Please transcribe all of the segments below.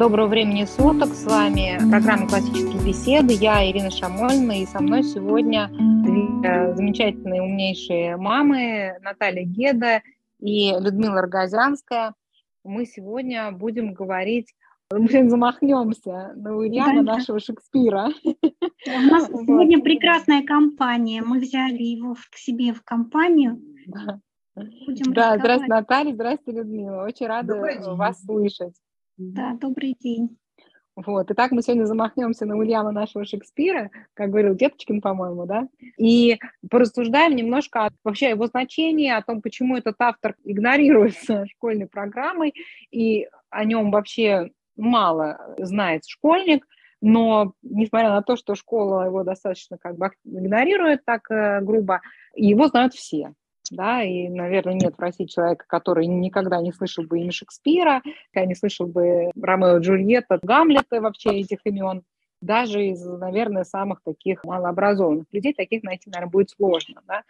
Доброго времени суток. С вами программа «Классические беседы». Я Ирина Шамольна, и со мной сегодня две замечательные, умнейшие мамы Наталья Геда и Людмила Рогозянская. Мы сегодня будем говорить мы замахнемся на Уильяма, да, нашего Шекспира. У нас сегодня прекрасная компания. Мы взяли его к себе в компанию. Да, да здравствуйте, Наталья, здравствуйте, Людмила. Очень рада вас слышать. Да, добрый день. Вот, итак, мы сегодня замахнемся на Ульяна нашего Шекспира, как говорил Деточкин, по-моему, да, и порассуждаем немножко о, вообще о его значении, о том, почему этот автор игнорируется школьной программой, и о нем вообще мало знает школьник, но несмотря на то, что школа его достаточно как бы игнорирует так э, грубо, его знают все да, и, наверное, нет в России человека, который никогда не слышал бы имя Шекспира, не слышал бы Ромео Джульетта, Гамлета вообще этих имен, даже из, наверное, самых таких малообразованных людей, таких найти, наверное, будет сложно. Да?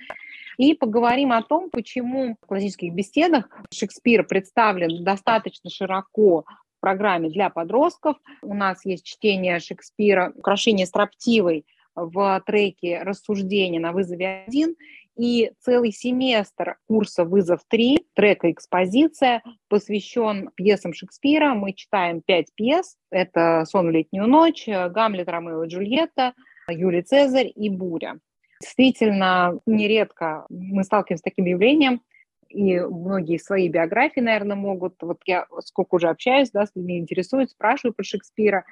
И поговорим о том, почему в классических беседах Шекспир представлен достаточно широко в программе для подростков. У нас есть чтение Шекспира «Украшение строптивой» в треке «Рассуждение на вызове один», и целый семестр курса «Вызов 3», трека «Экспозиция» посвящен пьесам Шекспира. Мы читаем пять пьес. Это «Сон в летнюю ночь», «Гамлет, Ромео и Джульетта», «Юлий Цезарь» и «Буря». Действительно, нередко мы сталкиваемся с таким явлением, и многие свои биографии, наверное, могут, вот я сколько уже общаюсь, да, с людьми интересуюсь, спрашиваю про Шекспира,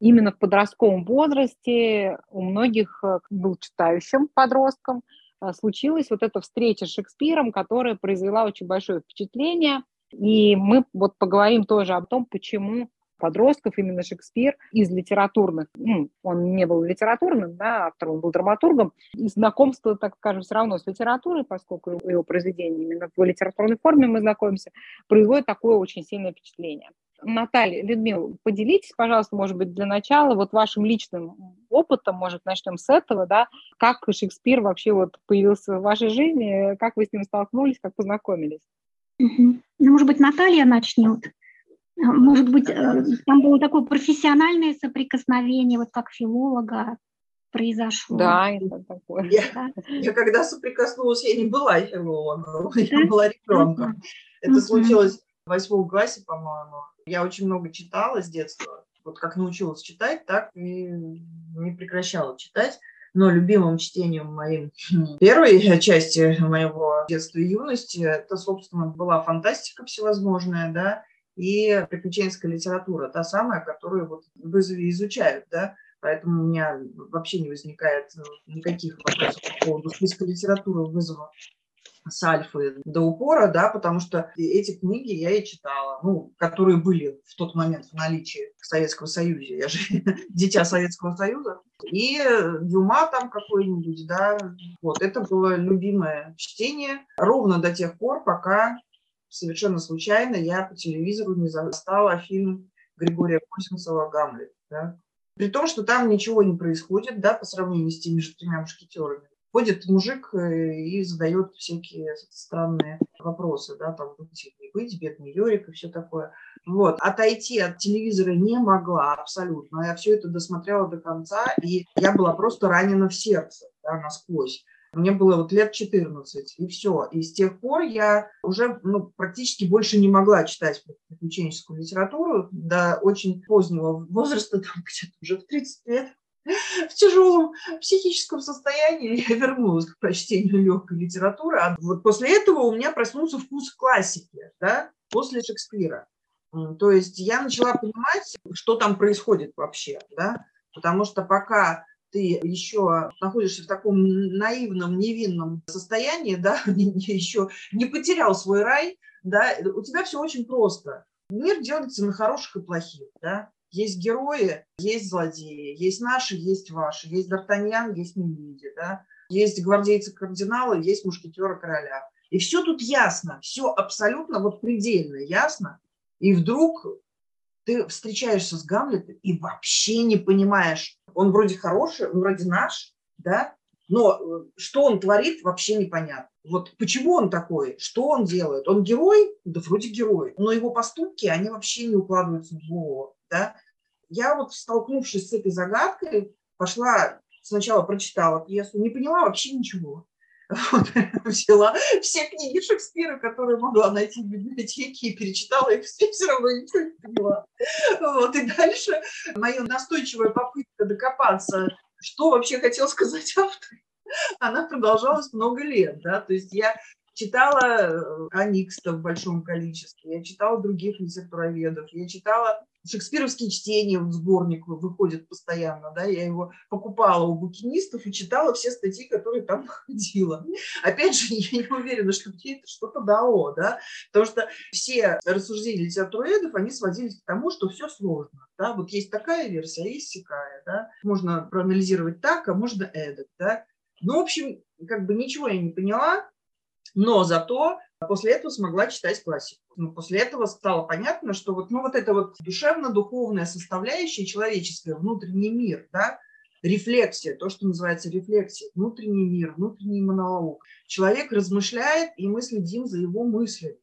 именно в подростковом возрасте у многих э, был читающим подростком, случилась вот эта встреча с Шекспиром, которая произвела очень большое впечатление. И мы вот поговорим тоже о том, почему подростков именно Шекспир из литературных, ну, он не был литературным, да, автором, он был драматургом, и знакомство, так скажем, все равно с литературой, поскольку его произведения именно в литературной форме мы знакомимся, производит такое очень сильное впечатление. Наталья, Людмила, поделитесь, пожалуйста, может быть, для начала вот вашим личным опытом, может, начнем с этого, да, как Шекспир вообще вот появился в вашей жизни, как вы с ним столкнулись, как познакомились? Ну, может быть, Наталья начнет. Может быть, э, там было такое профессиональное соприкосновение, вот как филолога произошло. Да, это такое. Я, да? я когда соприкоснулась, я не была филологом, да? я была ребенком. Uh-huh. Это случилось в восьмом классе, по-моему. Я очень много читала с детства. Вот как научилась читать, так и не прекращала читать. Но любимым чтением моим первой части моего детства и юности это, собственно, была фантастика всевозможная, да, и приключенческая литература, та самая, которую вот вызове изучают, да, поэтому у меня вообще не возникает никаких вопросов по поводу списка литературы вызова с альфы до упора, да, потому что эти книги я и читала, ну, которые были в тот момент в наличии в Советском Союзе. Я же дитя Советского Союза. И Дюма там какой-нибудь, да, вот, это было любимое чтение ровно до тех пор, пока совершенно случайно я по телевизору не застала фильм Григория Косинцева «Гамлет», да. При том, что там ничего не происходит, да, по сравнению с теми же тремя мушкетерами ходит мужик э, и задает всякие странные вопросы, да, там быть не быть, бедный Йорик и все такое. Вот. Отойти от телевизора не могла абсолютно. Я все это досмотрела до конца, и я была просто ранена в сердце, да, насквозь. Мне было вот лет 14, и все. И с тех пор я уже ну, практически больше не могла читать приключенческую литературу до очень позднего возраста, там где-то уже в 30 лет в тяжелом психическом состоянии я вернулась к прочтению легкой литературы. А вот после этого у меня проснулся вкус классики, да, после Шекспира. То есть я начала понимать, что там происходит вообще, да, потому что пока ты еще находишься в таком наивном, невинном состоянии, да, еще не потерял свой рай, да, у тебя все очень просто. Мир делится на хороших и плохих, да. Есть герои, есть злодеи, есть наши, есть ваши, есть Д'Артаньян, есть Милиди, да? есть гвардейцы кардинала, есть мушкетеры короля. И все тут ясно, все абсолютно вот предельно ясно. И вдруг ты встречаешься с Гамлетом и вообще не понимаешь, он вроде хороший, он вроде наш, да, но э, что он творит, вообще непонятно. Вот почему он такой, что он делает? Он герой? Да вроде герой. Но его поступки, они вообще не укладываются в голову. Да? Я вот, столкнувшись с этой загадкой, пошла, сначала прочитала пьесу, не поняла вообще ничего. Вот, взяла все книги Шекспира, которые могла найти в библиотеке, и перечитала их все, все равно ничего не поняла. Вот, и дальше моя настойчивая попытка докопаться что вообще хотел сказать автор, она продолжалась много лет, да, то есть я читала э, Аникста в большом количестве, я читала других литературоведов, я читала шекспировские чтения, вот сборник выходит постоянно, да, я его покупала у букинистов и читала все статьи, которые там находила. Опять же, я не уверена, что мне это что-то дало, да, потому что все рассуждения литературоведов, они сводились к тому, что все сложно, да, вот есть такая версия, а есть сякая, да, можно проанализировать так, а можно эдак, да. Ну, в общем, как бы ничего я не поняла, но зато после этого смогла читать классику. Ну, после этого стало понятно, что вот, ну, вот эта вот душевно-духовная составляющая человеческая, внутренний мир, да, рефлексия, то, что называется рефлексия, внутренний мир, внутренний монолог. Человек размышляет, и мы следим за его мыслями.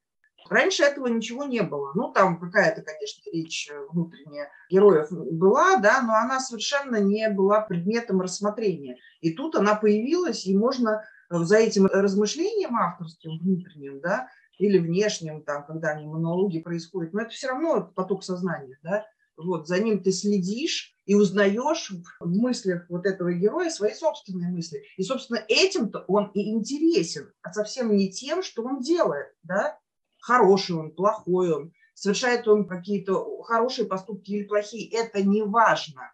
Раньше этого ничего не было. Ну, там какая-то, конечно, речь внутренняя героев была, да, но она совершенно не была предметом рассмотрения. И тут она появилась, и можно за этим размышлением авторским внутренним, да, или внешним, там, когда они монологи происходят, но это все равно поток сознания, да, вот, за ним ты следишь и узнаешь в мыслях вот этого героя свои собственные мысли. И, собственно, этим-то он и интересен, а совсем не тем, что он делает, да, хороший он, плохой он, совершает он какие-то хорошие поступки или плохие, это не важно.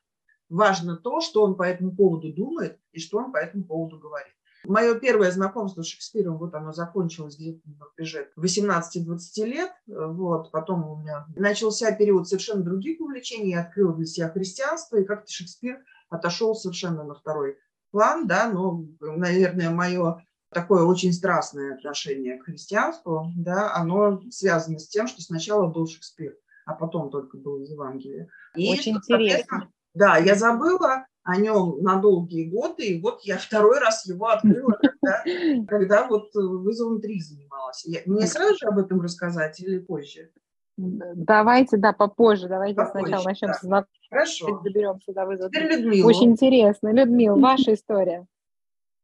Важно то, что он по этому поводу думает и что он по этому поводу говорит. Мое первое знакомство с Шекспиром, вот оно закончилось где-то на рубеже 18-20 лет. Вот, потом у меня начался период совершенно других увлечений. Я открыла для себя христианство, и как-то Шекспир отошел совершенно на второй план, да, но, наверное, мое такое очень страстное отношение к христианству, да, оно связано с тем, что сначала был Шекспир, а потом только был Евангелие. И, очень интересно. Да, я забыла о нем на долгие годы, и вот я второй раз его открыла, когда, когда вот вызовом 3 занималась. Я, мне сразу же об этом рассказать или позже? Давайте, да, попозже. Давайте попозже, сначала начнем да. с знакомства. Хорошо. Доберемся до вызова. Теперь Людмила. Очень интересно. Людмила, ваша история.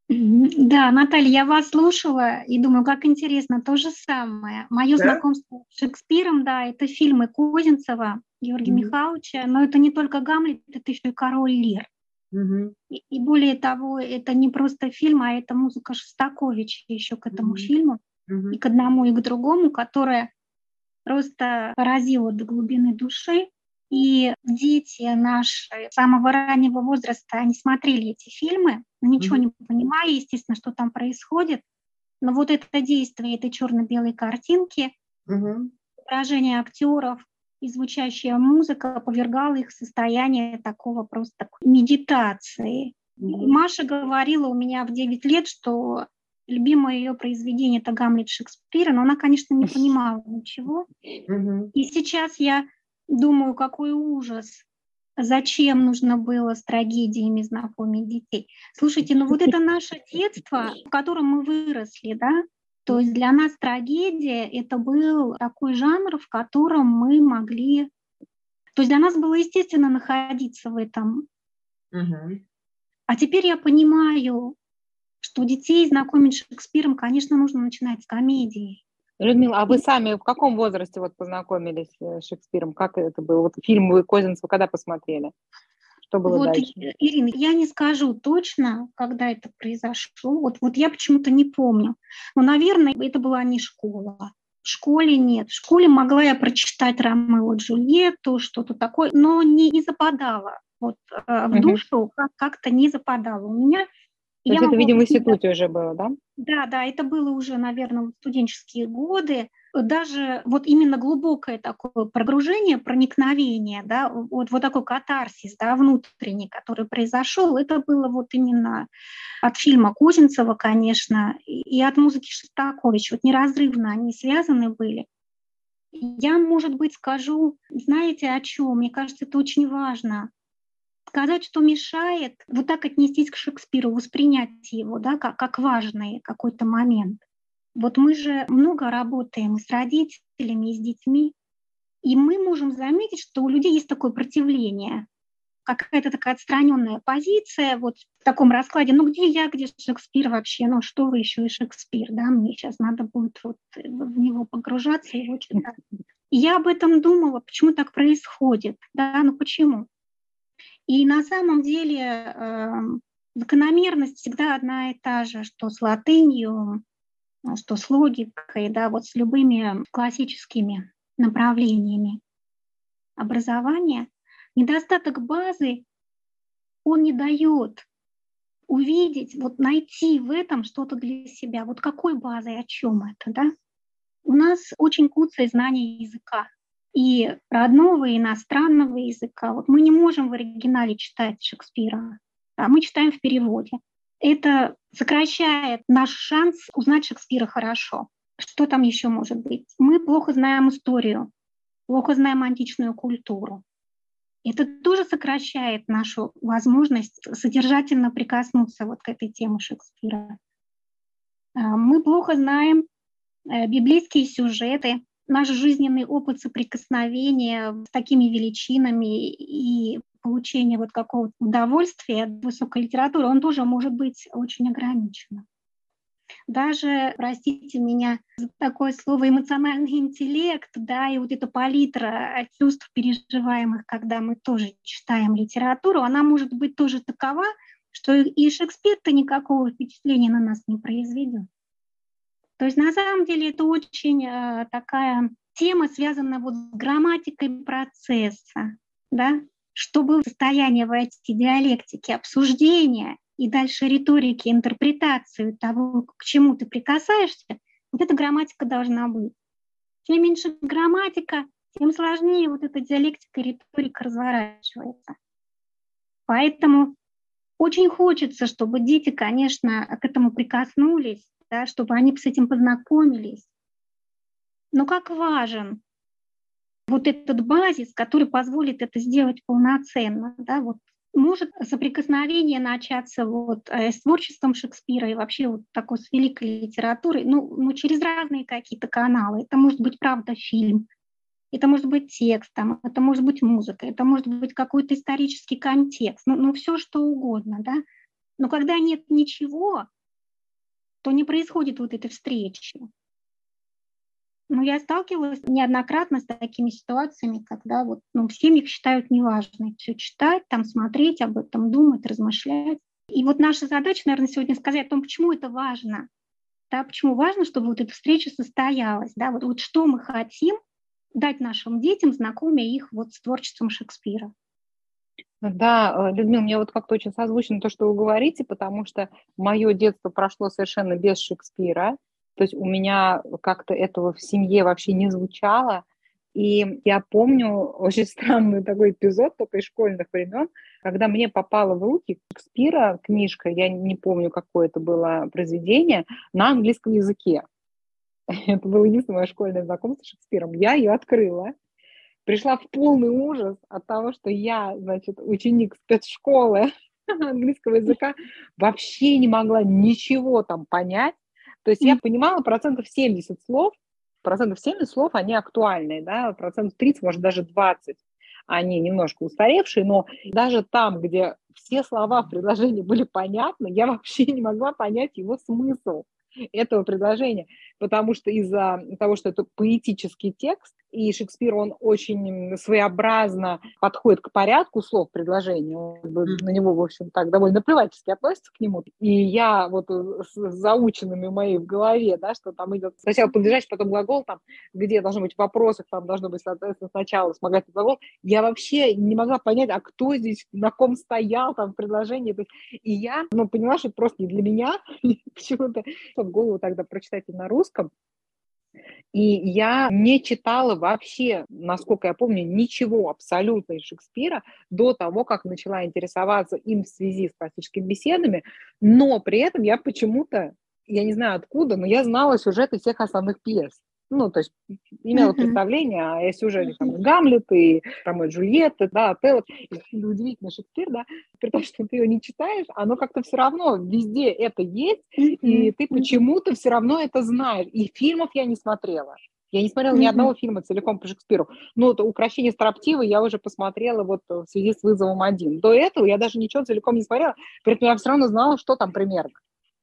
Да, Наталья, я вас слушала и думаю, как интересно, то же самое. Мое да? знакомство с Шекспиром, да, это фильмы Козинцева, Георгия mm-hmm. Михайловича, но это не только Гамлет, это еще и Король Лир. Mm-hmm. И, и более того, это не просто фильм, а это музыка Шостаковича еще к этому mm-hmm. фильму, mm-hmm. и к одному, и к другому, которая просто поразила до глубины души. И дети наши с самого раннего возраста, они смотрели эти фильмы, ничего mm-hmm. не понимали, естественно, что там происходит. Но вот это действие этой черно-белой картинки, mm-hmm. выражение актеров и звучащая музыка повергала их в состояние такого просто медитации. Маша говорила у меня в 9 лет, что любимое ее произведение это Гамлет Шекспира, но она, конечно, не понимала ничего. И сейчас я думаю, какой ужас. Зачем нужно было с трагедиями знакомить детей? Слушайте, ну вот это наше детство, в котором мы выросли, да? То есть для нас трагедия — это был такой жанр, в котором мы могли... То есть для нас было естественно находиться в этом. Угу. А теперь я понимаю, что детей знакомить с Шекспиром, конечно, нужно начинать с комедии. Людмила, а вы сами в каком возрасте вот познакомились э, с Шекспиром? Как это было? Вот фильм вы Козинцева когда посмотрели? Что было вот, дальше? Ирина, я не скажу точно, когда это произошло. Вот, вот я почему-то не помню. Но, наверное, это была не школа. В школе нет. В школе могла я прочитать Ромео Джульетту, что-то такое, но не, не западала. Вот э, в угу. душу как-то не западала. У меня то есть это, видимо, в институте уже было, да? Да, да, это было уже, наверное, студенческие годы. Даже вот именно глубокое такое прогружение, проникновение, да, вот, вот такой катарсис, да, внутренний, который произошел, это было вот именно от фильма Кузинцева, конечно, и от музыки Шостаковича. Вот неразрывно они связаны были. Я, может быть, скажу, знаете, о чем? Мне кажется, это очень важно сказать, что мешает вот так отнестись к Шекспиру, воспринять его, да, как, как важный какой-то момент. Вот мы же много работаем с родителями, и с детьми, и мы можем заметить, что у людей есть такое противление, какая-то такая отстраненная позиция вот в таком раскладе. Ну где я, где Шекспир вообще? Ну что вы еще и Шекспир, да? Мне сейчас надо будет вот в него погружаться, его читать. И я об этом думала, почему так происходит, да? Ну почему? И на самом деле э, закономерность всегда одна и та же, что с латынью, что с логикой, да, вот с любыми классическими направлениями образования, недостаток базы, он не дает увидеть, вот найти в этом что-то для себя. Вот какой базой, о чем это, да? У нас очень куцое знание языка и родного, и иностранного языка. Вот мы не можем в оригинале читать Шекспира, а мы читаем в переводе. Это сокращает наш шанс узнать Шекспира хорошо. Что там еще может быть? Мы плохо знаем историю, плохо знаем античную культуру. Это тоже сокращает нашу возможность содержательно прикоснуться вот к этой теме Шекспира. А, мы плохо знаем э, библейские сюжеты, наш жизненный опыт соприкосновения с такими величинами и получения вот какого-то удовольствия от высокой литературы, он тоже может быть очень ограниченным даже, простите меня за такое слово, эмоциональный интеллект, да, и вот эта палитра чувств переживаемых, когда мы тоже читаем литературу, она может быть тоже такова, что и Шекспир-то никакого впечатления на нас не произведет. То есть на самом деле это очень э, такая тема, связанная вот с грамматикой процесса, да, чтобы состояние войти в диалектики, обсуждения и дальше риторики, интерпретацию того, к чему ты прикасаешься, вот эта грамматика должна быть. Чем меньше грамматика, тем сложнее вот эта диалектика и риторика разворачивается. Поэтому очень хочется, чтобы дети, конечно, к этому прикоснулись, да, чтобы они с этим познакомились. Но как важен вот этот базис, который позволит это сделать полноценно, да, вот может соприкосновение начаться вот э, с творчеством Шекспира и вообще вот такой с великой литературой, ну, ну через разные какие-то каналы. Это может быть, правда, фильм, это может быть текстом, это может быть музыка, это может быть какой-то исторический контекст, ну, ну все что угодно, да. Но когда нет ничего, то не происходит вот этой встречи. Ну, я сталкивалась неоднократно с такими ситуациями, когда вот, ну, в семьях считают неважно все читать, там смотреть об этом, думать, размышлять. И вот наша задача, наверное, сегодня сказать о том, почему это важно. Да, почему важно, чтобы вот эта встреча состоялась. Да, вот, вот что мы хотим дать нашим детям, знакомя их вот с творчеством Шекспира. Да, э, Людмила, мне вот как-то очень созвучно то, что вы говорите, потому что мое детство прошло совершенно без Шекспира. То есть у меня как-то этого в семье вообще не звучало. И я помню очень странный такой эпизод только из школьных времен, когда мне попала в руки Шекспира книжка, я не помню, какое это было произведение, на английском языке. Это было единственное школьное знакомство с Шекспиром. Я ее открыла, пришла в полный ужас от того, что я, значит, ученик спецшколы английского языка, вообще не могла ничего там понять, то есть я понимала процентов 70 слов, процентов 70 слов, они актуальные, да, процентов 30, может, даже 20, они немножко устаревшие, но даже там, где все слова в предложении были понятны, я вообще не могла понять его смысл этого предложения, потому что из-за того, что это поэтический текст, и Шекспир, он очень своеобразно подходит к порядку слов предложения, он, на него, в общем, так довольно плевательски относится к нему. И я вот с заученными моей в голове, да, что там идет сначала подлежащий, потом глагол, там, где должны быть вопросы, там должно быть, соответственно, сначала вспомогательный глагол, я вообще не могла понять, а кто здесь, на ком стоял там в предложении. И я, ну, поняла, что это просто не для меня, почему-то в голову тогда прочитать на русском, и я не читала вообще, насколько я помню, ничего абсолютно из Шекспира до того, как начала интересоваться им в связи с классическими беседами, но при этом я почему-то, я не знаю откуда, но я знала сюжеты всех основных пьес. Ну, то есть имела представление о сюжете там, Гамлет и Ромео и Джульетта, да, Отелло, удивительно Шекспир, да, при том, что ты его не читаешь, оно как-то все равно везде это есть, и ты почему-то все равно это знаешь. И фильмов я не смотрела. Я не смотрела ни одного фильма целиком по Шекспиру. Ну, вот «Укращение строптивой» я уже посмотрела вот в связи с «Вызовом один». До этого я даже ничего целиком не смотрела, при этом я все равно знала, что там примерно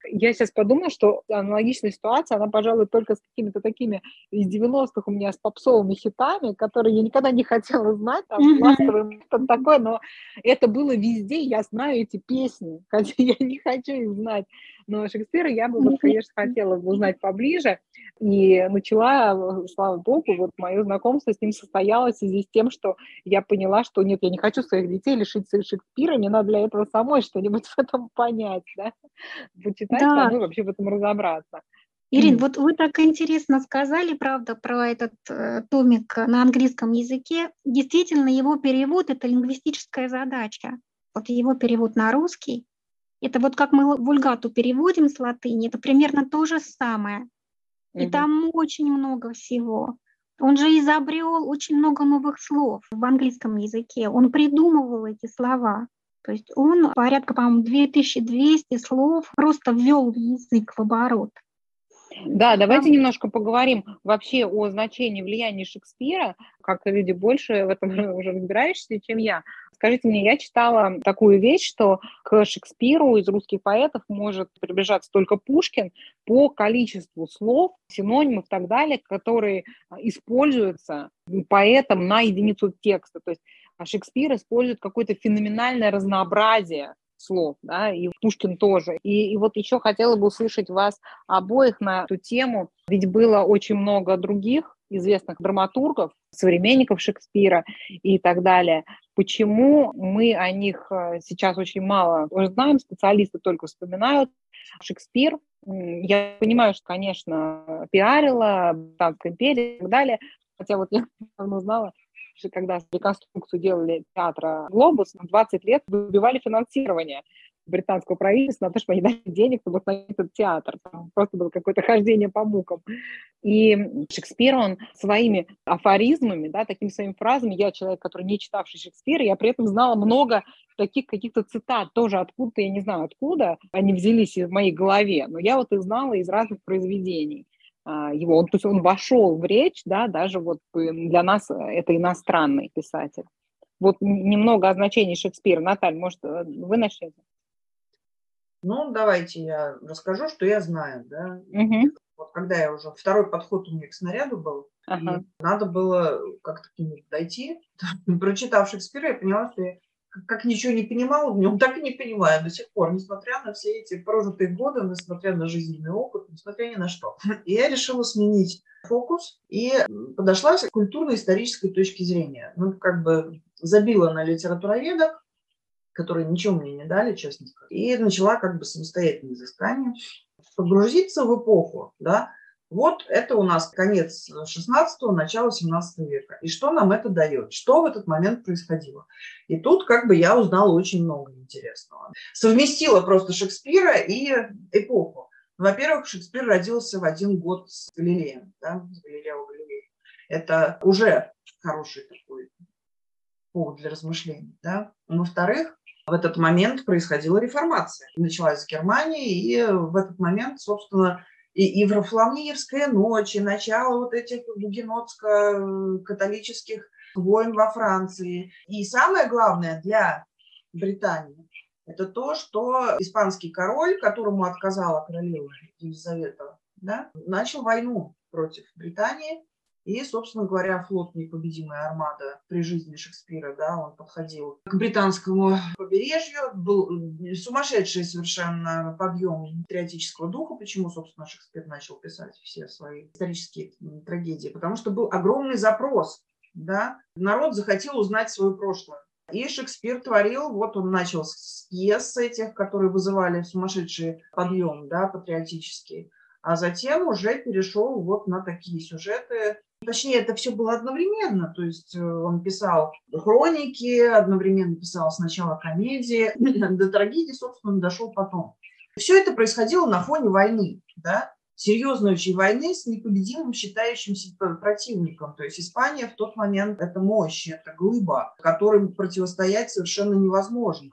я сейчас подумала, что аналогичная ситуация, она, пожалуй, только с какими-то такими из 90-х у меня с попсовыми хитами, которые я никогда не хотела знать, там, mm-hmm. что такое, но это было везде, я знаю эти песни, хотя я не хочу их знать. Но Шекспира я бы, вот, конечно, хотела бы узнать поближе. И начала, слава богу, вот мое знакомство с ним состоялось в связи с тем, что я поняла, что нет, я не хочу своих детей лишить Шекспира, мне надо для этого самой что-нибудь в этом понять, да, почитать да. самой, вообще в этом разобраться. Ирин, вот вы так интересно сказали, правда, про этот э, томик на английском языке. Действительно, его перевод – это лингвистическая задача. Вот его перевод на русский это вот как мы вульгату переводим с латыни, это примерно то же самое. И угу. там очень много всего. Он же изобрел очень много новых слов в английском языке. Он придумывал эти слова. То есть он порядка, по-моему, 2200 слов просто ввел в язык в оборот. Да, давайте Там... немножко поговорим вообще о значении влияния Шекспира, как люди больше в этом уже разбираешься, чем я. Скажите мне, я читала такую вещь, что к Шекспиру из русских поэтов может приближаться только Пушкин по количеству слов, синонимов и так далее, которые используются поэтом на единицу текста. То есть Шекспир использует какое-то феноменальное разнообразие слов, да, и Пушкин тоже. И, и вот еще хотела бы услышать вас обоих на эту тему, ведь было очень много других известных драматургов, современников Шекспира и так далее. Почему мы о них э, сейчас очень мало знаем, специалисты только вспоминают. Шекспир, я понимаю, что, конечно, пиарила Британская империя и так далее, хотя вот я давно знала, когда реконструкцию делали театра «Глобус», 20 лет выбивали финансирование британского правительства на то, чтобы они дали денег, чтобы установить этот театр. Там просто было какое-то хождение по мукам. И Шекспир, он своими афоризмами, да, такими своими фразами, я человек, который не читавший Шекспира, я при этом знала много таких каких-то цитат, тоже откуда-то, я не знаю откуда, они взялись в моей голове, но я вот их знала из разных произведений. А, его, он, то есть он вошел в речь, да, даже вот для нас это иностранный писатель. Вот немного о значении Шекспира. Наталья, может, э, вы начнете? Ну, давайте я расскажу, что я знаю, да. Угу. Вот когда я уже второй подход у меня к снаряду был, ага. надо было как-то к нему дойти. Прочитав Шекспира, я поняла, что я как ничего не понимала в нем, так и не понимаю до сих пор, несмотря на все эти прожитые годы, несмотря на жизненный опыт, несмотря ни на что. И я решила сменить фокус и подошла с культурно-исторической точки зрения. Ну, как бы забила на литературоведов, которые ничего мне не дали, честно сказать, и начала как бы самостоятельное изыскание, погрузиться в эпоху, да, вот это у нас конец 16-го, начало 17 века. И что нам это дает? Что в этот момент происходило? И тут как бы я узнала очень много интересного. Совместила просто Шекспира и эпоху. Во-первых, Шекспир родился в один год с Галилеем, да, Галилео Галилеем. Это уже хороший такой повод для размышлений. Да? Во-вторых, в этот момент происходила реформация. Началась в Германии, и в этот момент, собственно, и, и Варфоломеевская ночь, и начало вот этих гугенотско-католических войн во Франции. И самое главное для Британии – это то, что испанский король, которому отказала королева Елизавета, да, начал войну против Британии, и, собственно говоря, флот «Непобедимая армада» при жизни Шекспира, да, он подходил к британскому побережью, был сумасшедший совершенно подъем патриотического духа. Почему, собственно, Шекспир начал писать все свои исторические трагедии? Потому что был огромный запрос, да, народ захотел узнать свое прошлое. И Шекспир творил, вот он начал с пьес этих, которые вызывали сумасшедший подъем, да, патриотический, а затем уже перешел вот на такие сюжеты, Точнее, это все было одновременно. То есть э, он писал хроники, одновременно писал сначала комедии, до трагедии, собственно, дошел потом. Все это происходило на фоне войны. Да? серьезной очень войны с непобедимым считающимся противником. То есть Испания в тот момент – это мощь, это глыба, которым противостоять совершенно невозможно.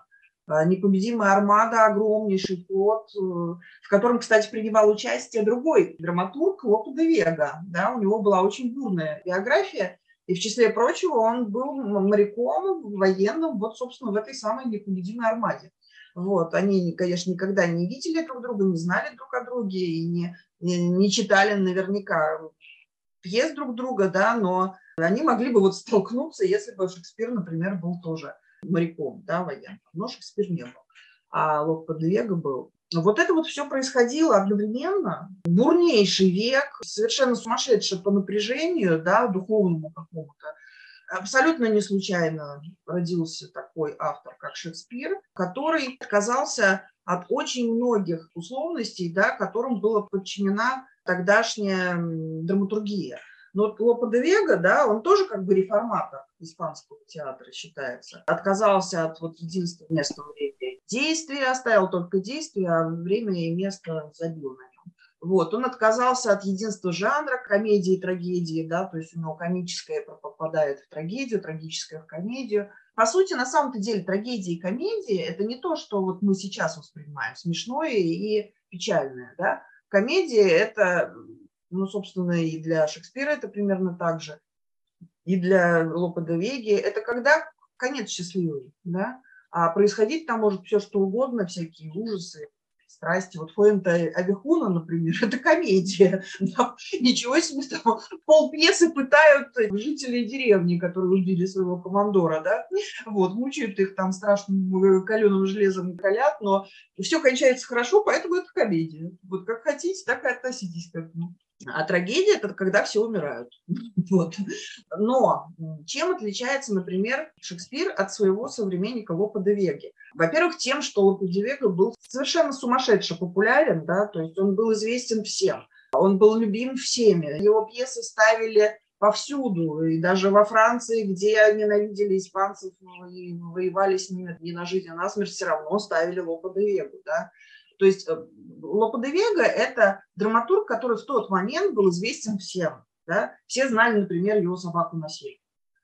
А, непобедимая армада, огромнейший флот, э, в котором, кстати, принимал участие другой драматург Лопе де Вега. Да, у него была очень бурная биография, и в числе прочего он был моряком военным, вот, собственно, в этой самой непобедимой армаде. Вот. Они, конечно, никогда не видели друг друга, не знали друг о друге и не, не, не читали наверняка пьес друг друга, да, но они могли бы вот столкнуться, если бы Шекспир, например, был тоже моряком, да, военным. Но Шекспир не был, а Лопе де Вега был. Вот это вот все происходило одновременно. Бурнейший век, совершенно сумасшедший по напряжению, да, духовному какому-то. Абсолютно не случайно родился такой автор, как Шекспир, который отказался от очень многих условностей, да, которым была подчинена тогдашняя драматургия. Но вот Лопе де Вега, да, он тоже как бы реформатор испанского театра считается. Отказался от вот единства места, времени действия, оставил только действие, а время и место забил на нем. Вот, он отказался от единства жанра комедии и трагедии, да, то есть у него комическое попадает в трагедию, трагическое в комедию. По сути, на самом-то деле трагедия и комедия – это не то, что вот мы сейчас воспринимаем, смешное и печальное, да. Комедия – это ну, собственно, и для Шекспира это примерно так же, и для Лопе де Веги. Это когда конец счастливый, да, а происходить там может все что угодно, всякие ужасы, страсти. Вот Фуэнта Авихуна, например, это комедия. Да? Ничего себе, там пол пьесы пытают жителей деревни, которые убили своего командора, да? Вот, мучают их там страшным каленым железом колят, но все кончается хорошо, поэтому это комедия. Вот как хотите, так и относитесь к этому. А трагедия – это когда все умирают. Вот. Но чем отличается, например, Шекспир от своего современника Лопа де Веги? Во-первых, тем, что Лопа де Вега был совершенно сумасшедше популярен, да, то есть он был известен всем. Он был любим всеми. Его пьесы ставили повсюду, и даже во Франции, где ненавидели испанцев и воевали с ними не на жизнь, а на смерть, все равно ставили Лопа де Вегу. Да? То есть э, Лопе де Вега – это драматург, который в тот момент был известен всем. Да? Все знали, например, его собаку на.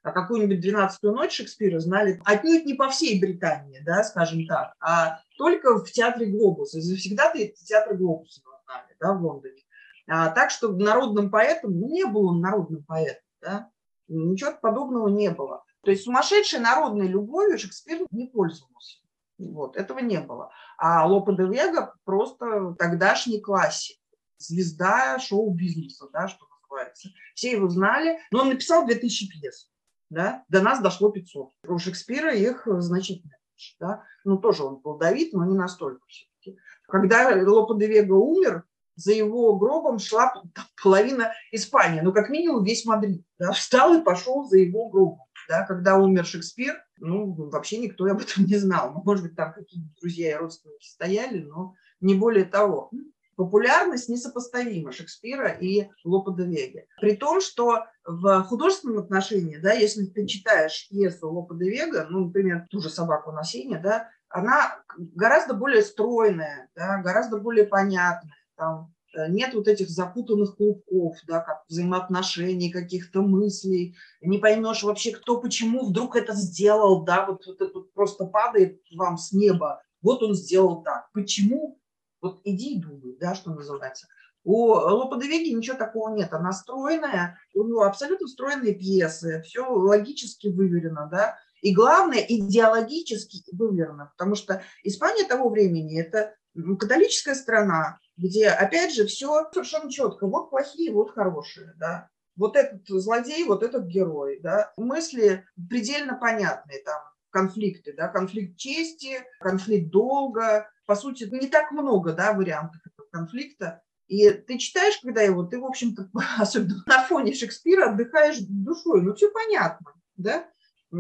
А какую-нибудь «Двенадцатую ночь» Шекспира знали отнюдь не по всей Британии, да, скажем так, а только в театре Глобуса. Завсегда-то театр Глобуса знали да, в Лондоне. А, так что народным поэтом, не был он народным поэтом, да? ничего подобного не было. То есть сумасшедшей народной любовью Шекспир не пользовался. Вот, этого не было. А Лопе де Вега просто тогдашний классик, звезда шоу-бизнеса, да, что называется. Все его знали, но он написал 2000 пьес. Да? До нас дошло 500. У Шекспира их значительно меньше. Да? Ну, тоже он плодовит, но не настолько все-таки. Когда Лопе де Вега умер, за его гробом шла половина Испании, ну, как минимум весь Мадрид. Да? Встал и пошел за его гробом. Да? Когда умер Шекспир, ну, вообще никто об этом не знал. Ну, может быть, там какие-то друзья и родственники стояли, но не более того. Популярность несопоставима Шекспира и Лопе де Веги. При том, что в художественном отношении, да, если ты читаешь пьесу Лопе де Вега, ну, например, ту же «Собаку на сене», да, она гораздо более стройная, да, гораздо более понятная. Там нет вот этих запутанных клубков, да, как взаимоотношений, каких-то мыслей, не поймешь вообще, кто почему вдруг это сделал, да, вот, вот это просто падает вам с неба, вот он сделал так, почему, вот иди и думай, да, что называется. У Лопа де Веги ничего такого нет, она стройная, у него абсолютно стройные пьесы, все логически выверено, да, и главное, идеологически выверено, потому что Испания того времени – это католическая страна, где, опять же, все совершенно четко. Вот плохие, вот хорошие, да. Вот этот злодей, вот этот герой, да. Мысли предельно понятные, там, конфликты, да, конфликт чести, конфликт долга. По сути, не так много, да, вариантов этого конфликта. И ты читаешь, когда его, ты, в общем-то, особенно на фоне Шекспира отдыхаешь душой. Ну, все понятно, да.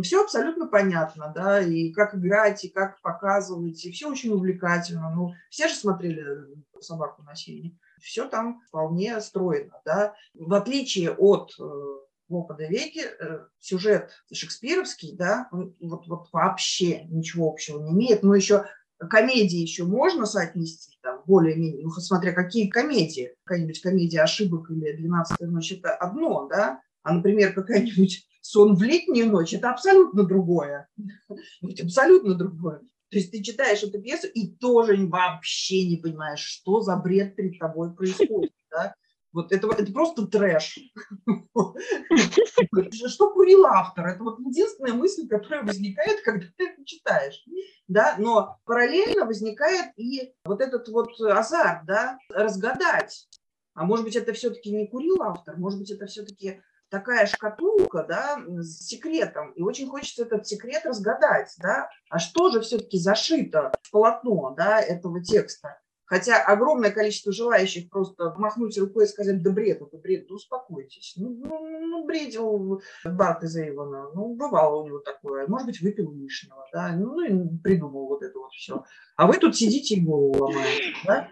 Все абсолютно понятно, да, и как играть, и как показывать, и все очень увлекательно. Ну, все же смотрели собаку на сене. Все там вполне стройно, да. В отличие от Лопа де Веги, сюжет шекспировский, да, вот, вот вообще ничего общего не имеет, но еще комедии еще можно соотнести, там, более-менее, ну, смотря какие комедии. Какая-нибудь комедия ошибок или «Двенадцатая ночь» – это одно, да? А, например, какая-нибудь «Сон в летнюю ночь» – это абсолютно другое. Абсолютно другое. То есть ты читаешь эту пьесу и тоже вообще не понимаешь, что за бред перед тобой происходит. Да? Вот это, это просто трэш. Что курил автор? Это вот единственная мысль, которая возникает, когда ты это читаешь. Да? Но параллельно возникает и вот этот вот азарт, да, разгадать. А может быть, это все-таки не курил автор, может быть, это все-таки такая шкатулка, да, с секретом, и очень хочется этот секрет разгадать, да, а что же все-таки зашито в полотно, да, этого текста. Хотя огромное количество желающих просто махнуть рукой и сказать, да бред, это бред, да успокойтесь. Ну, ну, ну бредил Барт из Эйвона, ну, бывало у него такое. Может быть, выпил лишнего, да, ну, и придумал вот это вот все. А вы тут сидите и голову ломаете, да.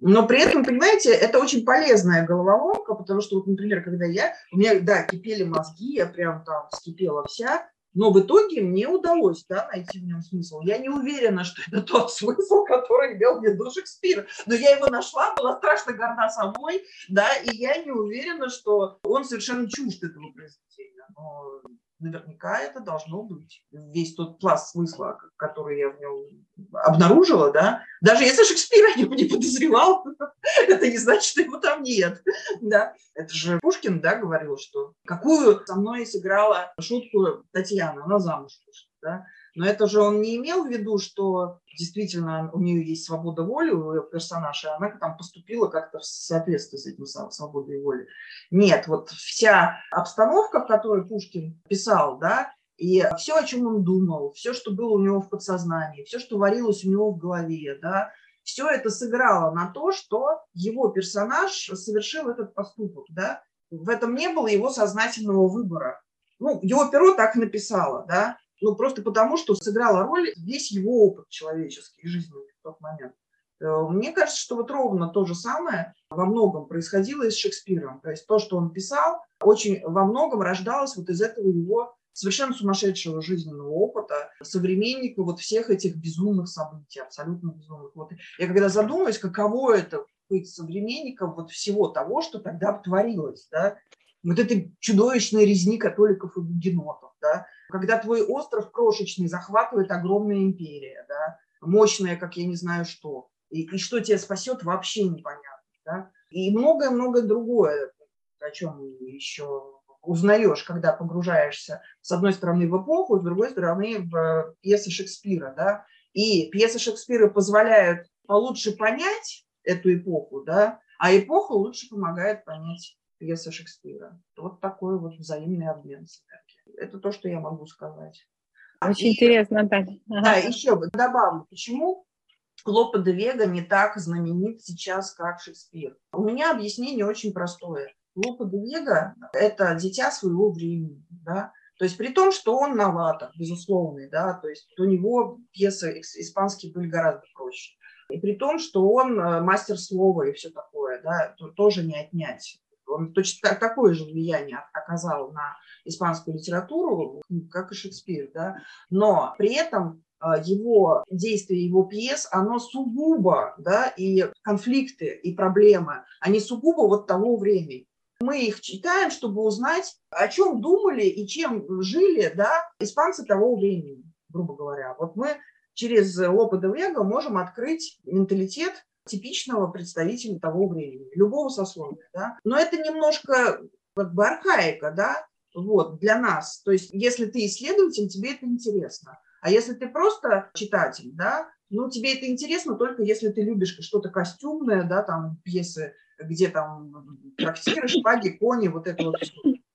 Но при этом, понимаете, это очень полезная головоломка, потому что, вот, например, когда я, у меня, да, кипели мозги, я прям там вскипела вся, но в итоге мне удалось да, найти в нем смысл. Я не уверена, что это тот смысл, который имел в виду Шекспир. Но я его нашла, была страшно горда собой, да, и я не уверена, что он совершенно чужд этого произведения. Но наверняка это должно быть. Весь тот пласт смысла, который я в нем обнаружила, да, даже если Шекспира не, не подозревал, это не значит, что его там нет, да. Это же Пушкин, да, говорил, что какую со мной сыграла шутку Татьяна, она замуж вышла, да. Но это же он не имел в виду, что действительно у нее есть свобода воли, у персонажа, и она там поступила как-то в соответствии с этим свободой воли. Нет, вот вся обстановка, в которой Пушкин писал, да, и все, о чем он думал, все, что было у него в подсознании, все, что варилось у него в голове, да, все это сыграло на то, что его персонаж совершил этот поступок, да. В этом не было его сознательного выбора. Ну, его перо так написало, да, ну, просто потому, что сыграла роль весь его опыт человеческий, жизненный в тот момент. Э, мне кажется, что вот ровно то же самое во многом происходило и с Шекспиром. То есть то, что он писал, очень во многом рождалось вот из этого его совершенно сумасшедшего жизненного опыта, современника вот всех этих безумных событий, абсолютно безумных. Вот я когда задумываюсь, каково это быть современником вот всего того, что тогда творилось, да, вот этой чудовищной резни католиков и гугенотов, да, когда твой остров крошечный захватывает огромная империя, да, мощная, как я не знаю что, и, и что тебя спасет, вообще непонятно, да, и многое-многое другое, о чем еще узнаешь, когда погружаешься, с одной стороны, в эпоху, с другой стороны, в пьесы Шекспира, да, и пьесы Шекспира позволяют получше понять эту эпоху, да, а эпоха лучше помогает понять пьесы Шекспира. Вот такой вот взаимный обмен Это то, что я могу сказать. Очень и, интересно, Наталья. Ага. Да, еще добавлю, почему Лопе де Вега не так знаменит сейчас, как Шекспир. У меня объяснение очень простое. Лопе де Вега – это дитя своего времени, да, то есть при том, что он новатор, безусловный, да, то есть у него пьесы испанские были гораздо проще. И при том, что он э, мастер слова и все такое, да, то тоже не отнять. Он точно такое же влияние оказал на испанскую литературу, как и Шекспир, да, но при этом а, его действие, его пьес, оно сугубо, да, и конфликты, и проблемы, они сугубо вот того времени. Мы их читаем, чтобы узнать, о чем думали и чем жили, да, испанцы того времени, грубо говоря. Вот мы через опыт Вега можем открыть менталитет типичного представителя того времени, любого сословия, да. Но это немножко как бы архаика, да, вот, для нас. То есть, если ты исследователь, тебе это интересно. А если ты просто читатель, да, ну, тебе это интересно только если ты любишь что-то костюмное, да, там, пьесы, где там трактиры, шпаги, кони, вот это вот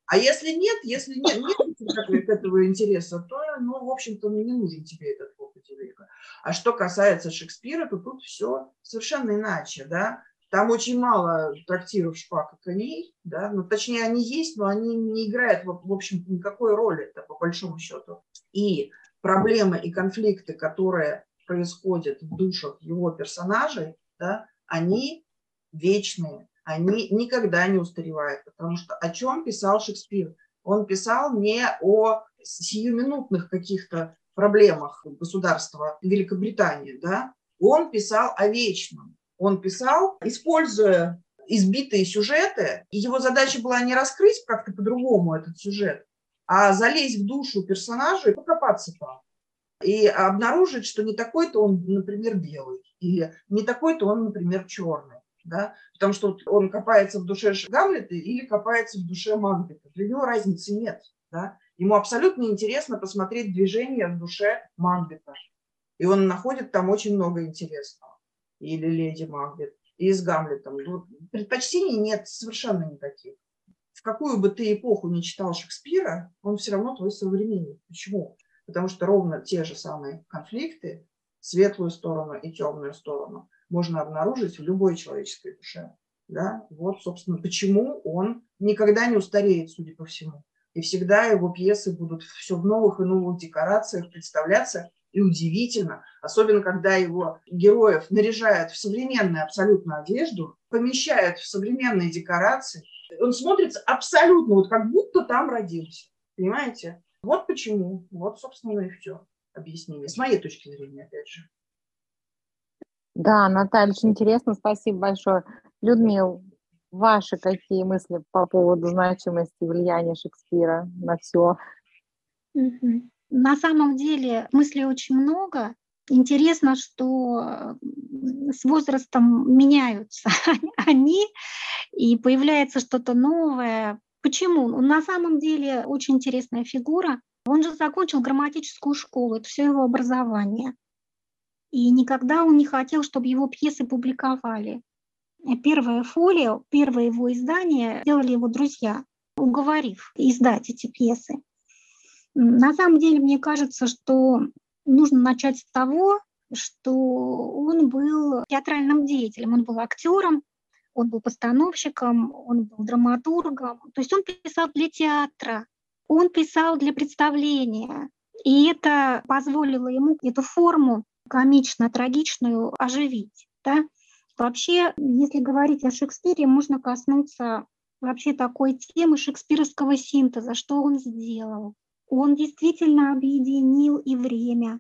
А если нет, если нет, нет этого интереса, то, ну, в общем-то, не нужен тебе этот века. А что касается Шекспира, то тут все совершенно иначе, да. Там очень мало трактиров шпак и коней, да, ну, точнее, они есть, но они не играют, в общем никакой роли, это по большому счету. И проблемы и конфликты, которые происходят в душах его персонажей, да, они вечные, они никогда не устаревают, потому что о чем писал Шекспир? Он писал не о сиюминутных каких-то проблемах государства Великобритании, да, он писал о вечном. Он писал, используя избитые сюжеты, и его задача была не раскрыть как-то по-другому этот сюжет, а залезть в душу персонажа и покопаться там. И обнаружить, что не такой-то он, например, белый, или не такой-то он, например, черный. Да? Потому что он копается в душе Гамлета или копается в душе Мангета. Для него разницы нет. Да? Ему абсолютно интересно посмотреть движение в душе Мангета. И он находит там очень много интересного. Или леди Мангет, и с Гамлетом. Предпочтений нет совершенно никаких. В какую бы ты эпоху не читал Шекспира, он все равно твой современник. Почему? Потому что ровно те же самые конфликты, светлую сторону и темную сторону, можно обнаружить в любой человеческой душе. Да? Вот, собственно, почему он никогда не устареет, судя по всему. И всегда его пьесы будут все в новых и новых декорациях представляться. И удивительно, особенно когда его героев наряжают в современную абсолютно одежду, помещают в современные декорации, он смотрится абсолютно, вот как будто там родился. Понимаете? Вот почему. Вот, собственно, и все объяснение. С моей точки зрения, опять же. Да, Наталья, очень интересно, спасибо большое. Людмил, ваши какие мысли по поводу значимости влияния Шекспира на все? На самом деле мыслей очень много. Интересно, что с возрастом меняются они, и появляется что-то новое. Почему? На самом деле очень интересная фигура. Он же закончил грамматическую школу, это все его образование. И никогда он не хотел, чтобы его пьесы публиковали. Первая фолия, первое его издание сделали его друзья, уговорив издать эти пьесы. На самом деле, мне кажется, что нужно начать с того, что он был театральным деятелем, он был актером, он был постановщиком, он был драматургом. То есть он писал для театра, он писал для представления. И это позволило ему эту форму комично-трагичную оживить. Да? Вообще, если говорить о Шекспире, можно коснуться вообще такой темы шекспировского синтеза, что он сделал. Он действительно объединил и время,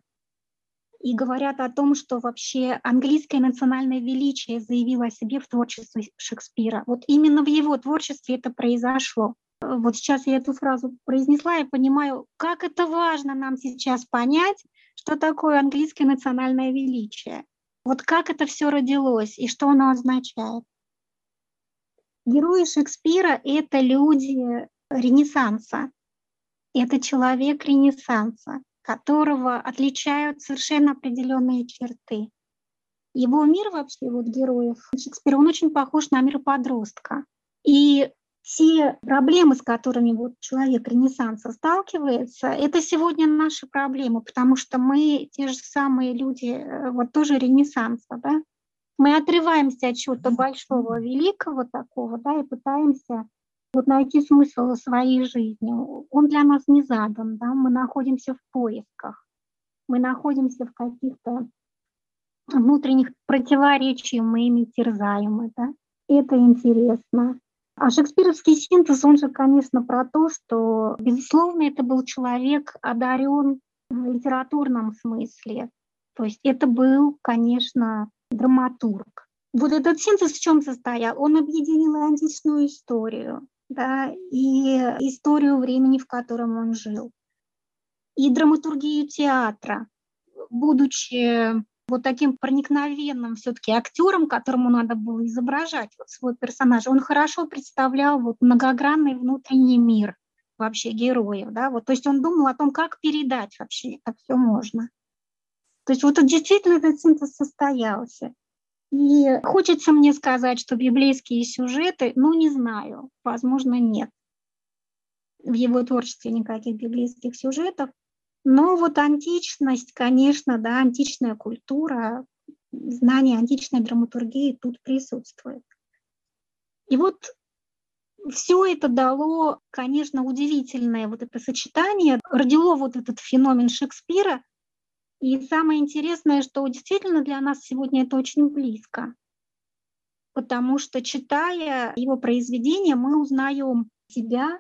и говорят о том, что вообще английское национальное величие заявило о себе в творчестве Шекспира. Вот именно в его творчестве это произошло. Вот сейчас я эту фразу произнесла и понимаю, как это важно нам сейчас понять, что такое английское национальное величие. Вот как это все родилось и что оно означает. Герои Шекспира — это люди Ренессанса. Это человек Ренессанса, которого отличают совершенно определенные черты. Его мир вообще, вот героев Шекспира, он очень похож на мир подростка. И все проблемы, с которыми вот человек Ренессанса сталкивается, это сегодня наши проблемы, потому что мы те же самые люди, э, вот тоже Ренессанса, да? Мы отрываемся от чего-то большого, великого такого, да, и пытаемся вот найти смысл своей жизни. Он для нас не задан, да, мы находимся в поисках, мы находимся в каких-то внутренних противоречиях, мы ими терзаемы, да. Это интересно. А шекспировский синтез, он же, конечно, про то, что, безусловно, это был человек одарен в литературном смысле. То есть это был, конечно, драматург. Вот этот синтез в чем состоял? Он объединил античную историю, да, и историю времени, в котором он жил, и драматургию театра, будучи вот таким проникновенным все-таки актером, которому надо было изображать вот свой персонаж, он хорошо представлял вот многогранный внутренний мир вообще героев, да, вот, то есть он думал о том, как передать вообще это все можно. То есть вот действительно этот синтез состоялся. И хочется мне сказать, что библейские сюжеты, ну не знаю, возможно, нет. В его творчестве никаких библейских сюжетов, но вот античность, конечно, да, античная культура, знание античной драматургии тут присутствует. И вот все это дало, конечно, удивительное вот это сочетание, родило вот этот феномен Шекспира. И самое интересное, что действительно для нас сегодня это очень близко, потому что читая его произведения, мы узнаем себя,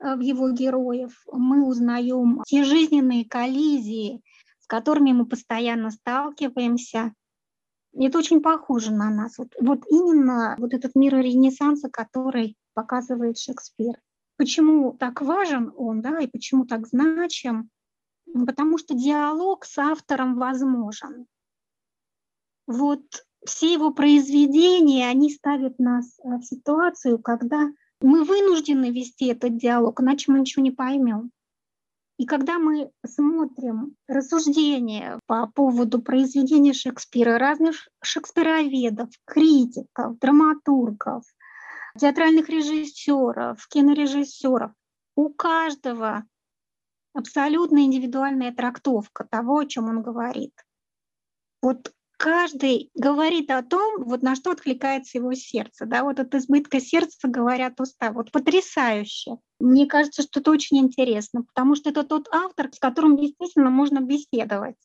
в его героев, мы узнаем те жизненные коллизии, с которыми мы постоянно сталкиваемся. И это очень похоже на нас. Вот, вот именно вот этот мир Ренессанса, который показывает Шекспир. Почему так важен он, да, и почему так значим? Потому что диалог с автором возможен. Вот все его произведения, они ставят нас э, в ситуацию, когда мы вынуждены вести этот диалог, иначе мы ничего не поймем. И когда мы смотрим рассуждения по поводу произведения Шекспира, разных шекспироведов, критиков, драматургов, театральных режиссеров, кинорежиссеров, у каждого абсолютно индивидуальная трактовка того, о чем он говорит. Вот каждый говорит о том, вот на что откликается его сердце. Да? Вот от избытка сердца говорят уста. Вот потрясающе. Мне кажется, что это очень интересно, потому что это тот автор, с которым действительно можно беседовать.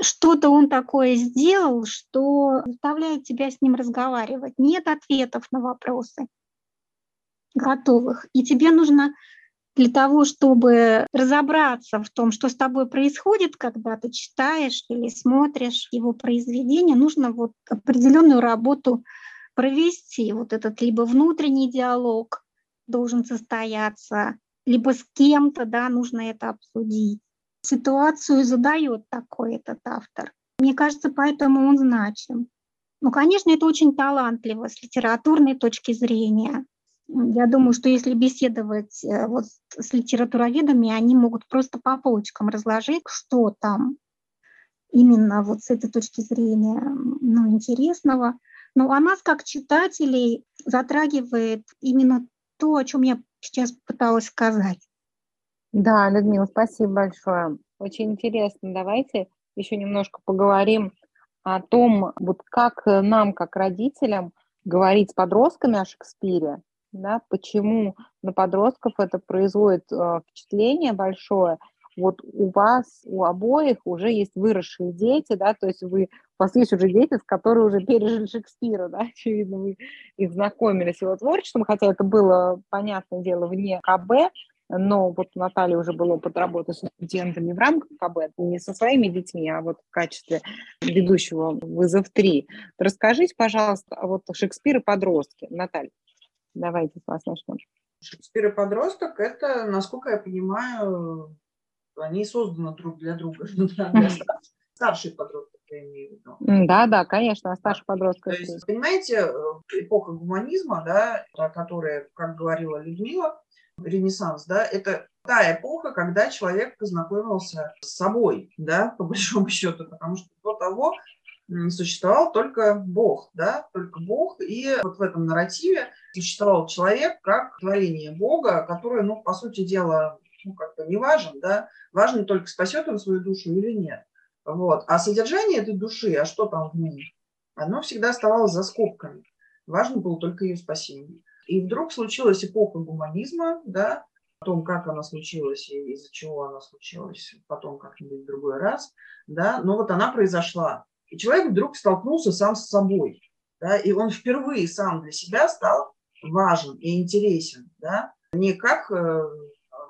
Что-то он такое сделал, что заставляет тебя с ним разговаривать. Нет ответов на вопросы готовых. И тебе нужно для того, чтобы разобраться в том, что с тобой происходит, когда ты читаешь или смотришь его произведение, нужно вот определенную работу провести. Вот этот либо внутренний диалог должен состояться, либо с кем-то, да, нужно это обсудить. Ситуацию задает такой этот автор. Мне кажется, поэтому он значим. Ну, конечно, это очень талантливо с литературной точки зрения. Я думаю, что если беседовать э, вот с литературоведами, они могут просто по полочкам разложить, что там именно вот с этой точки зрения ну, интересного. Но а нас, как читателей, затрагивает именно то, о чем я сейчас пыталась сказать. Да, Людмила, спасибо большое. Очень интересно. Давайте еще немножко поговорим о том, вот как нам, как родителям, говорить с подростками о Шекспире, да, почему на подростков это производит э, впечатление большое. Вот у вас, у обоих уже есть выросшие дети, да, то есть вы, у вас есть уже дети, с которыми уже пережили Шекспира, да, очевидно, вы их знакомились его творчеством, хотя это было, понятное дело, вне КБ, но вот у Натальи уже был опыт работы с студентами в рамках КБ, не со своими детьми, а вот в качестве ведущего «Вызов 3». Расскажите, пожалуйста, вот Шекспир и подростки. Наталья. Давайте с вас начнем. Шекспир и подросток – это, насколько я понимаю, они созданы друг для друга. Для старших подростков, я имею в виду. Да, да, конечно, а старший подросток. То есть, понимаете, э, эпоха гуманизма, да, которая, как говорила Людмила, Ренессанс, да, это та эпоха, когда человек познакомился с собой, да, по большому счету, потому что до того существовал только Бог, да, только Бог, и вот в этом нарративе существовал человек как творение Бога, которое, ну, по сути дела, ну, как-то не важен, да, важно только спасет он свою душу или нет. Вот. А содержание этой души, а что там в ней, оно всегда оставалось за скобками. Важно было только ее спасение. И вдруг случилась эпоха гуманизма, да, о том, как она случилась и из-за чего она случилась, потом как-нибудь в другой раз, да, но вот она произошла. И человек вдруг столкнулся сам с собой, да, и он впервые сам для себя стал важен и интересен, да, не как э,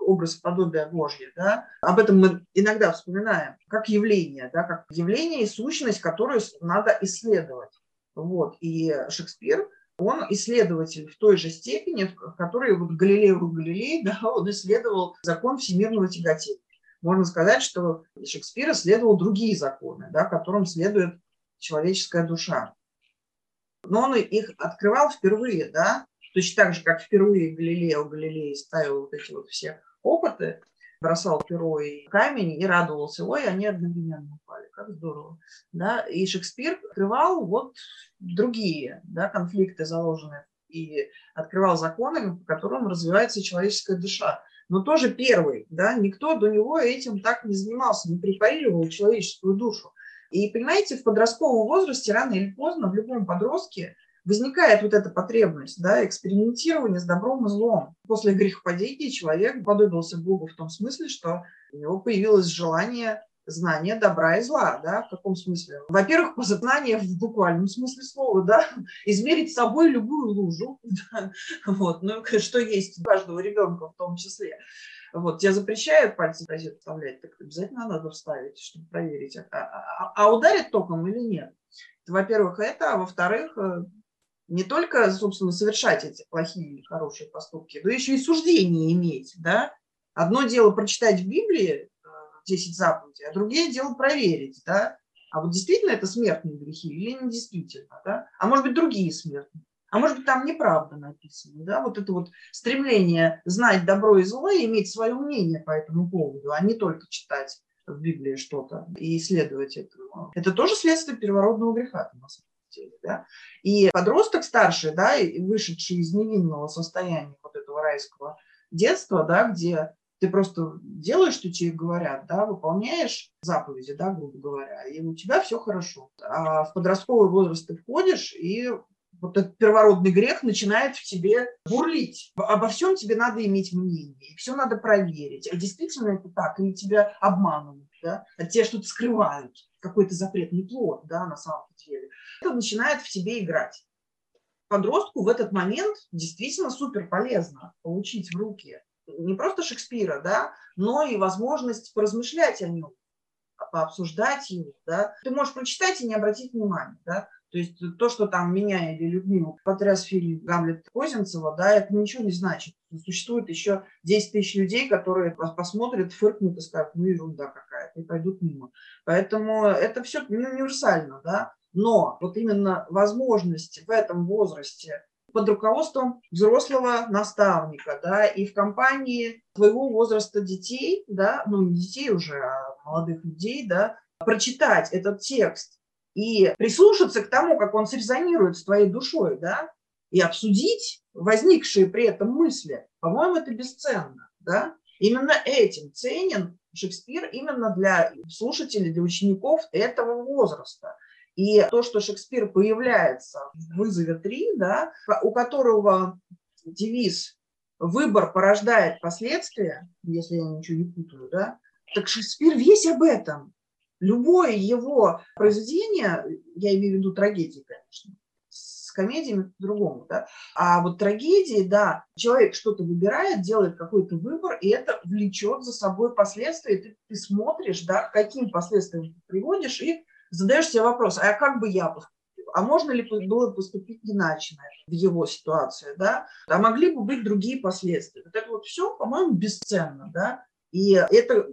образ подобия Божье, да, об этом мы иногда вспоминаем, как явление, да, как явление и сущность, которую надо исследовать. Вот. И Шекспир, он исследователь в той же степени, в которой вот Галилео Галилей, да, он исследовал закон всемирного тяготения можно сказать, что Шекспир исследовал другие законы, да, которым следует человеческая душа. Но он их открывал впервые, да, точно так же, как впервые Галилео Галилей ставил вот эти вот все опыты, бросал перо и камень и радовался, ой, они одновременно упали, как здорово. Да? И Шекспир открывал вот другие да, конфликты заложенные и открывал законы, по которым развивается человеческая душа но тоже первый, да, никто до него этим так не занимался, не препарировал человеческую душу. И, понимаете, в подростковом возрасте рано или поздно в любом подростке возникает вот эта потребность, да, экспериментирования с добром и злом. После грехопадения человек подобился Богу в том смысле, что у него появилось желание знание добра и зла, да, в каком смысле? Во-первых, познание в буквальном смысле слова, да, измерить собой любую лужу, да, вот, ну, что есть у каждого ребенка в том числе. Вот, тебе запрещают пальцы в розетку вставлять, так обязательно надо вставить, чтобы проверить, а, а, а ударит током или нет. Во-первых, это, а во-вторых, э, не только, собственно, совершать эти плохие или хорошие поступки, но еще и суждение иметь, да. Одно дело прочитать в Библии 10 э, заповедей, а другое дело проверить, да. А вот действительно это смертные грехи или не действительно, да? А может быть, другие смертные. А может быть, там неправда написано, да, вот это вот стремление знать добро и зло и иметь свое мнение по этому поводу, а не только читать в Библии что-то и исследовать этому. Это тоже следствие первородного греха, на самом деле, да. И подросток старший, да, вышедший из невинного состояния вот этого райского детства, да, где ты просто делаешь, что тебе говорят, да, выполняешь заповеди, да, грубо говоря, и у тебя все хорошо. А в подростковый возраст ты входишь, и вот этот первородный грех начинает в тебе бурлить. Обо всем тебе надо иметь мнение, все надо проверить. А действительно это так, или тебя обманывают, да? от тебя что-то скрывают, какой-то запретный плод, да, на самом деле. Это начинает в тебе играть. Подростку в этот момент действительно супер полезно получить в руки не просто Шекспира, да, но и возможность поразмышлять о нем, пообсуждать его, да. Ты можешь прочитать и не обратить внимания, да. То есть то, что там меня или Людмилу потряс фильм Гамлет Козинцева, да, это ничего не значит. Существует еще 10 тысяч людей, которые посмотрят, фыркнут и скажут, ну ерунда какая-то, и пойдут мимо. Поэтому это все универсально, да. Но вот именно возможность в этом возрасте под руководством взрослого наставника, да, и в компании твоего возраста детей, да, ну не детей уже, а молодых людей, да, прочитать этот текст и прислушаться к тому, как он срезонирует с твоей душой, да, и обсудить возникшие при этом мысли, по-моему, это бесценно, да. Именно этим ценен Шекспир именно для слушателей, для учеников этого возраста. И то, что Шекспир появляется в «Вызове 3», да, у которого девиз «Выбор порождает последствия», если я ничего не путаю, да, так Шекспир весь об этом. Любое его произведение, я имею в виду трагедии, конечно, с комедиями по-другому, да, а вот трагедии, да, человек что-то выбирает, делает какой-то выбор, и это влечет за собой последствия, ты, ты смотришь, да, к каким последствиям ты приводишь, и задаешь себе вопрос, а как бы я поступил? А можно ли было поступить иначе в его ситуации, да? А могли бы быть другие последствия? Вот это вот все, по-моему, бесценно, да? И это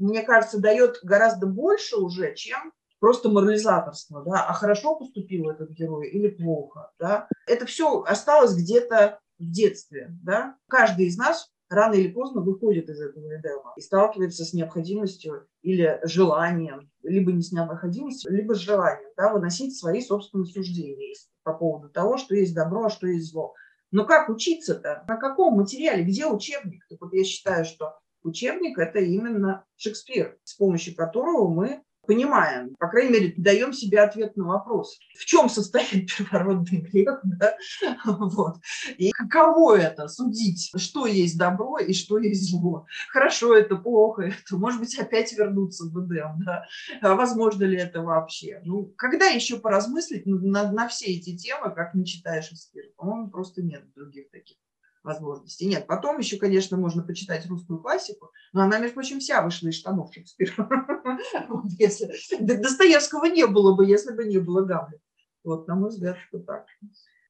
мне кажется, дает гораздо больше уже, чем просто морализаторство, да, а хорошо поступил этот герой или плохо, да. Это все осталось где-то в детстве, да. Каждый из нас рано или поздно выходит из этого Эдема и сталкивается с необходимостью или желанием, либо не с необходимостью, либо с желанием, да, выносить свои собственные суждения по поводу того, что есть добро, а что есть зло. Но как учиться-то? На каком материале? Где учебник? Так вот я считаю, что Учебник – это именно Шекспир, с помощью которого мы понимаем, по крайней мере, даем себе ответ на вопрос, в чем состоит первородный грех, да? вот. и каково это судить, что есть добро и что есть зло. Хорошо это, плохо это, может быть, опять вернуться в Эдем, да? а возможно ли это вообще? Ну, когда еще поразмыслить на, на все эти темы, как не читаешь Шекспира? По-моему, просто нет других таких возможностей. Нет, потом еще, конечно, можно почитать русскую классику, но она, между прочим, вся вышла из штанов Шекспира. Если Достоевского не было бы, если бы не было Гамлета. Вот, на мой взгляд, что так.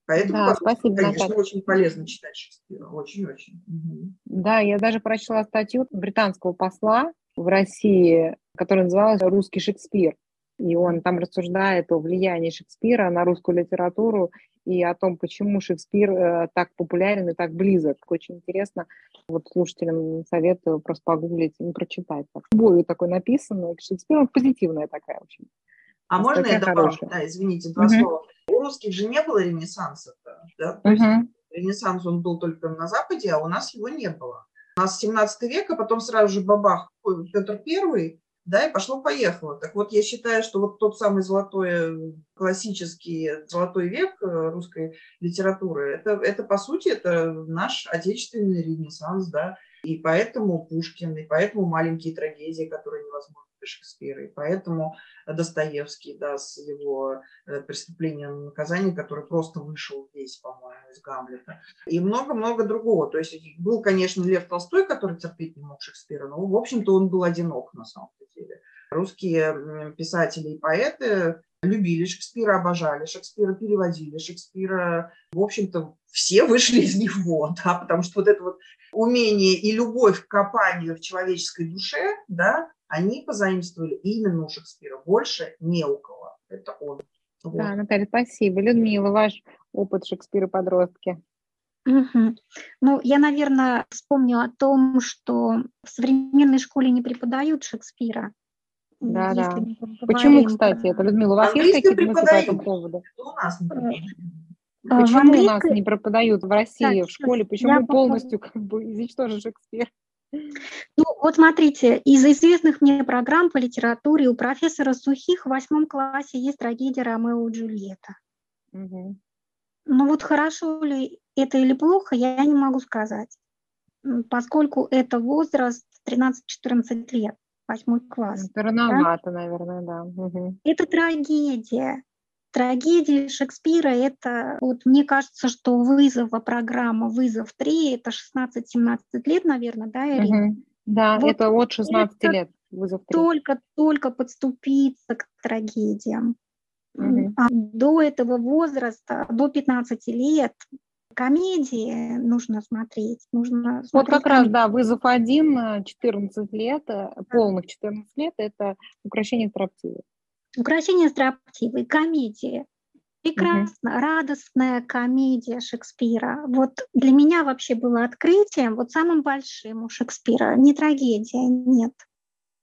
Поэтому, да, спасибо, конечно, Наталья. очень полезно читать Шекспира. Очень-очень. Да, я даже прочла статью британского посла в России, которая называлась «Русский Шекспир». И он там рассуждает о влиянии Шекспира на русскую литературу и о том, почему Шекспир э, так популярен и так близок. Очень интересно. Вот слушателям советую просто погуглить и прочитать. Так, любовью такой написано. Шекспир, он позитивная такая очень. А можно я добавлю? Да, извините, два угу. слова. У русских же не было ренессанса. Да? Угу. ренессанс он был только на Западе, а у нас его не было. У нас 17 век, а потом сразу же бабах Петр Первый, да, и пошло-поехало. Так вот, я считаю, что вот тот самый золотой, классический золотой век э, русской литературы, это, это по сути, это наш отечественный ренессанс, да, и поэтому Пушкин, и поэтому маленькие трагедии, которые невозможно Шекспира. И поэтому Достоевский, да, с его э, преступлением наказания, который просто вышел весь, по-моему, из Гамлета. И много-много другого. То есть был, конечно, Лев Толстой, который терпеть не мог Шекспира, но, в общем-то, он был одинок на самом деле. Русские писатели и поэты любили Шекспира, обожали Шекспира, переводили Шекспира. В общем-то, все вышли из него, да, потому что вот это вот умение и любовь к копанию в человеческой душе, да, они позаимствовали именно у Шекспира. Больше не у кого. Это он. Вот. Да, Наталья, спасибо. Людмила, ваш опыт Шекспира подростки. Угу. Ну, я, наверное, вспомнила о том, что в современной школе не преподают Шекспира. Да, да. Почему, кстати, это, Людмила, у вас есть какие-то мысли по этому поводу? У нас не а, Почему у нас не преподают в России, так, в школе? Почему полностью как бы изничтожен Шекспир? Ну, вот смотрите, из известных мне программ по литературе у профессора Сухих в восьмом классе есть трагедия Ромео и Джульетта. Угу. Ну вот хорошо ли это или плохо, я не могу сказать, поскольку это возраст 13-14 лет восьмой класс. Это рановато, да? наверное, да. Угу. Это трагедия. Трагедия Шекспира – это, вот мне кажется, что вызова программа «Вызов 3» – это 16-17 лет, наверное, да, Ирина? Угу. Да, вот это от 16 это лет, «Вызов 3». Только, только подступиться к трагедиям. Угу. А до этого возраста, до 15 лет, комедии нужно смотреть. Нужно вот как раз, да, вызов один, 14 лет, да. полных 14 лет, это украшение строптивой. Украшение строптивой, комедия. Прекрасно, угу. радостная комедия Шекспира. Вот для меня вообще было открытием, вот самым большим у Шекспира, не трагедия, нет.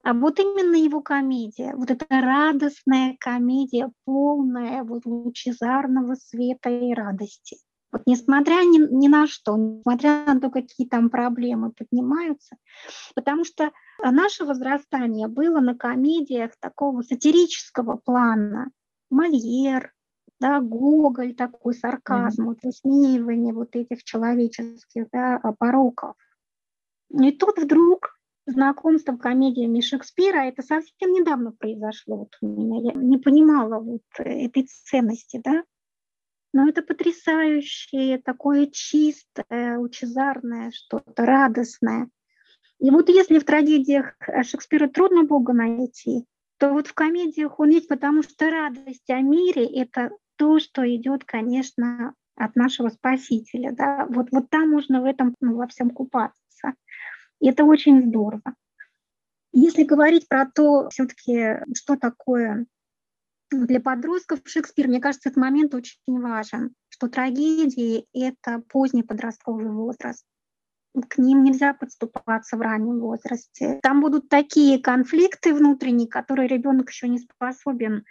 А вот именно его комедия, вот эта радостная комедия, полная вот лучезарного света и радости. Вот несмотря ни, ни на что, несмотря на то, какие там проблемы поднимаются, потому что наше возрастание было на комедиях такого сатирического плана. Мольер, да, Гоголь, такой сарказм, mm-hmm. высмеивание вот этих человеческих да, пороков. И тут вдруг знакомство комедиями Шекспира, это совсем недавно произошло вот у меня, я не понимала вот этой ценности, да, но это потрясающее, такое чистое, лучезарное, что-то радостное. И вот если в трагедиях Шекспира трудно Бога найти, то вот в комедиях он есть, потому что радость о мире – это то, что идет, конечно, от нашего Спасителя. Да? Вот, вот там можно в этом ну, во всем купаться. И это очень здорово. Если говорить про то, все-таки, что такое для подростков Шекспир, мне кажется, этот момент очень важен, что трагедии – это поздний подростковый возраст. К ним нельзя подступаться в раннем возрасте. Там будут такие конфликты внутренние, которые ребенок еще не способен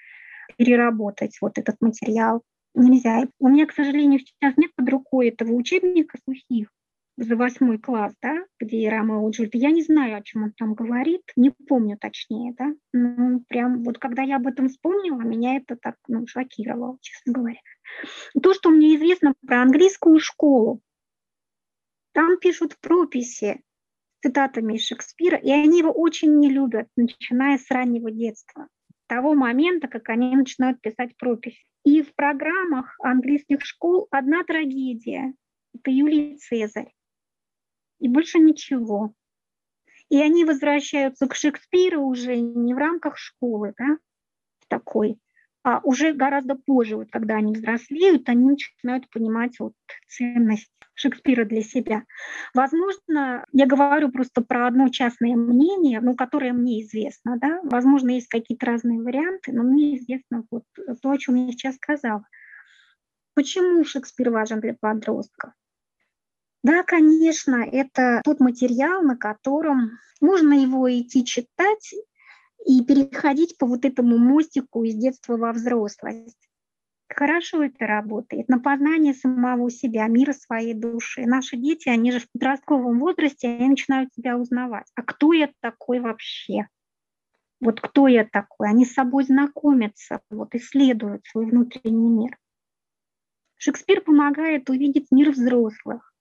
переработать вот этот материал. Нельзя. У меня, к сожалению, сейчас нет под рукой этого учебника сухих, за восьмой класс, да, где Ромео и. Я не знаю, о чем он там говорит, не помню точнее, да. Ну, прям вот когда я об этом вспомнила, меня это так ну, шокировало, честно говоря. То, что мне известно про английскую школу, там пишут прописи цитатами из Шекспира, и они его очень не любят, начиная с раннего детства, того момента, как они начинают писать прописи. И в программах английских школ одна трагедия – это Юлий Цезарь и больше ничего. И они возвращаются к Шекспиру уже не в рамках школы, да, такой, а уже гораздо позже, вот когда они взрослеют, они начинают понимать вот ценность Шекспира для себя. Возможно, я говорю просто про одно частное мнение, ну, которое мне известно, да, возможно, есть какие-то разные варианты, но мне известно вот то, о чем я сейчас сказала. Почему Шекспир важен для подростков? Да, конечно, это тот материал, на котором можно его идти читать и переходить по вот этому мостику из детства во взрослость. Хорошо это работает, на познание самого себя, мира своей души. Наши дети, они же в подростковом возрасте, они начинают себя узнавать. А кто я такой вообще? Вот кто я такой? Они с собой знакомятся, вот исследуют свой внутренний мир. Шекспир помогает увидеть мир взрослых,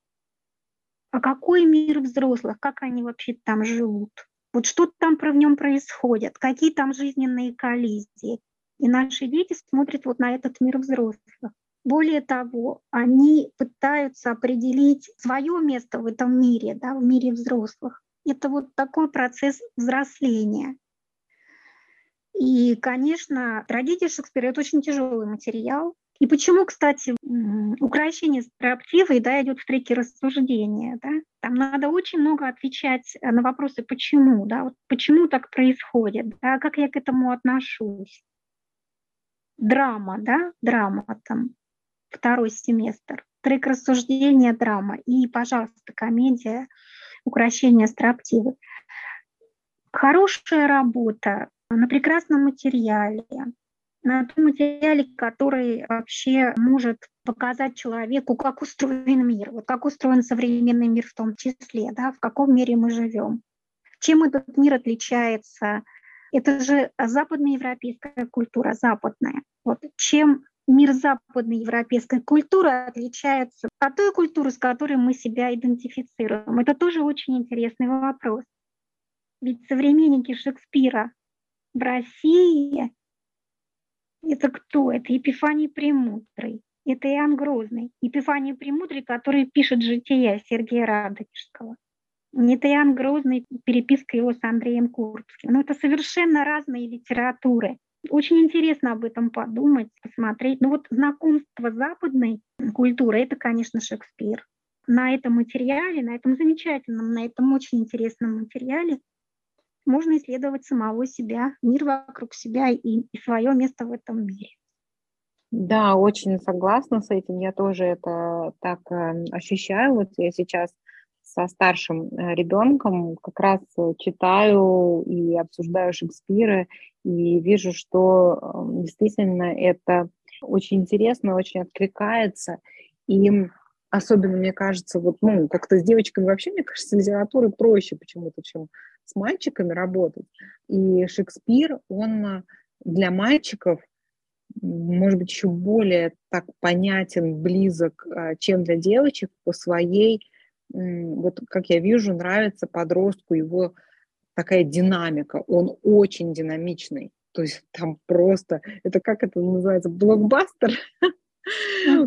а какой мир взрослых, как они вообще там живут, Вот что там про в нем происходит, какие там жизненные коллизии. И наши дети смотрят вот на этот мир взрослых. Более того, они пытаются определить свое место в этом мире, да, в мире взрослых. Это вот такой процесс взросления. И, конечно, трагедия Шекспира – это очень тяжелый материал. И почему, кстати, украшение строптивой да, идет в треке рассуждения. Да? Там надо очень много отвечать на вопросы «почему?», да? вот почему так происходит, да? как я к этому отношусь. Драма, да, драма там второй семестр. Трек рассуждения, драма. И, пожалуйста, комедия «Укращение строптивой». Хорошая работа на прекрасном материале, на том материале, который вообще может показать человеку, как устроен мир, вот как устроен современный мир в том числе, да, в каком мире мы живем, чем этот мир отличается. Это же западноевропейская культура, западная. Вот чем мир западной европейской культуры отличается от той культуры, с которой мы себя идентифицируем? Это тоже очень интересный вопрос. Ведь современники Шекспира в России это кто? Это Епифаний Премудрый, это Иоанн Грозный. Епифаний Премудрый, который пишет жития Сергея Радонежского. Это Иоанн Грозный, переписка его с Андреем Курбским. Но это совершенно разные литературы. Очень интересно об этом подумать, посмотреть. Ну вот знакомство западной культуры – это, конечно, Шекспир. На этом материале, на этом замечательном, на этом очень интересном материале можно исследовать самого себя, мир вокруг себя и, и свое место в этом мире. Да, очень согласна с этим. Я тоже это так э, ощущаю. Вот я сейчас со старшим э, ребенком как раз э, читаю и обсуждаю Шекспира, и вижу, что эм, действительно это очень интересно, очень откликается. И особенно, мне кажется, вот, ну, как-то с девочками вообще, мне кажется, литературы проще почему-то, чем с мальчиками работать. И Шекспир, он для мальчиков, может быть, еще более так понятен, близок, а, чем для девочек по своей вот как я вижу, нравится подростку его такая динамика. Он очень динамичный. То есть там просто, это как это называется, блокбастер.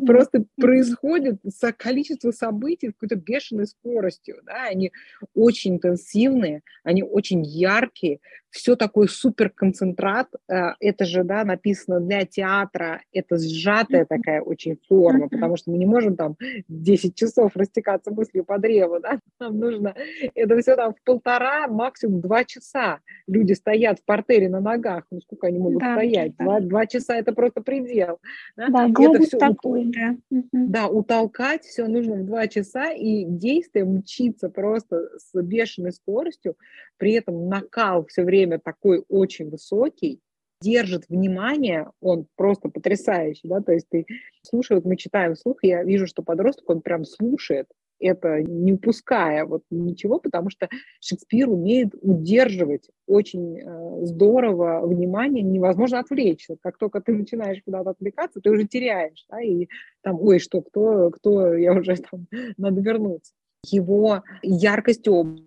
Просто происходит количество событий с какой-то бешеной скоростью. Да? Они очень интенсивные, они очень яркие, все такой супер концентрат. Э, это же да, написано для театра, это сжатая такая очень форма, потому что мы не можем там 10 часов растекаться мыслью по древу. Да? Нам нужно это все там в полтора, максимум два часа. Люди стоят в портере на ногах. Ну сколько они могут да, стоять? Да. Два, два часа это просто предел. Да? Да, это все такой, у... да. да, утолкать все нужно в два часа, и действие мчится просто с бешеной скоростью, при этом накал все время такой очень высокий, держит внимание, он просто потрясающий, да, то есть ты слушаешь, мы читаем вслух, я вижу, что подросток, он прям слушает, это не упуская вот ничего, потому что Шекспир умеет удерживать очень э, здорово внимание, невозможно отвлечься. Как только ты начинаешь куда-то отвлекаться, ты уже теряешь, да, и там, ой, что, кто, кто, я уже там, надо вернуться. Его яркость образа,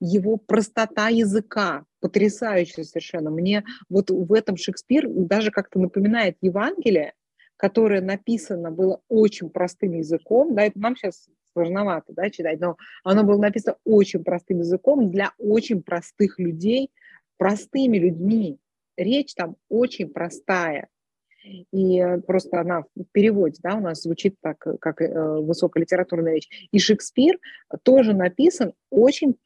его простота языка, потрясающая совершенно. Мне вот в этом Шекспир даже как-то напоминает Евангелие, которое написано было очень простым языком, да, это нам сейчас сложновато, да, читать, но оно было написано очень простым языком для очень простых людей, простыми людьми. Речь там очень простая. И просто она в переводе, да, у нас звучит так, как э, высоколитературная речь. И Шекспир тоже написан очень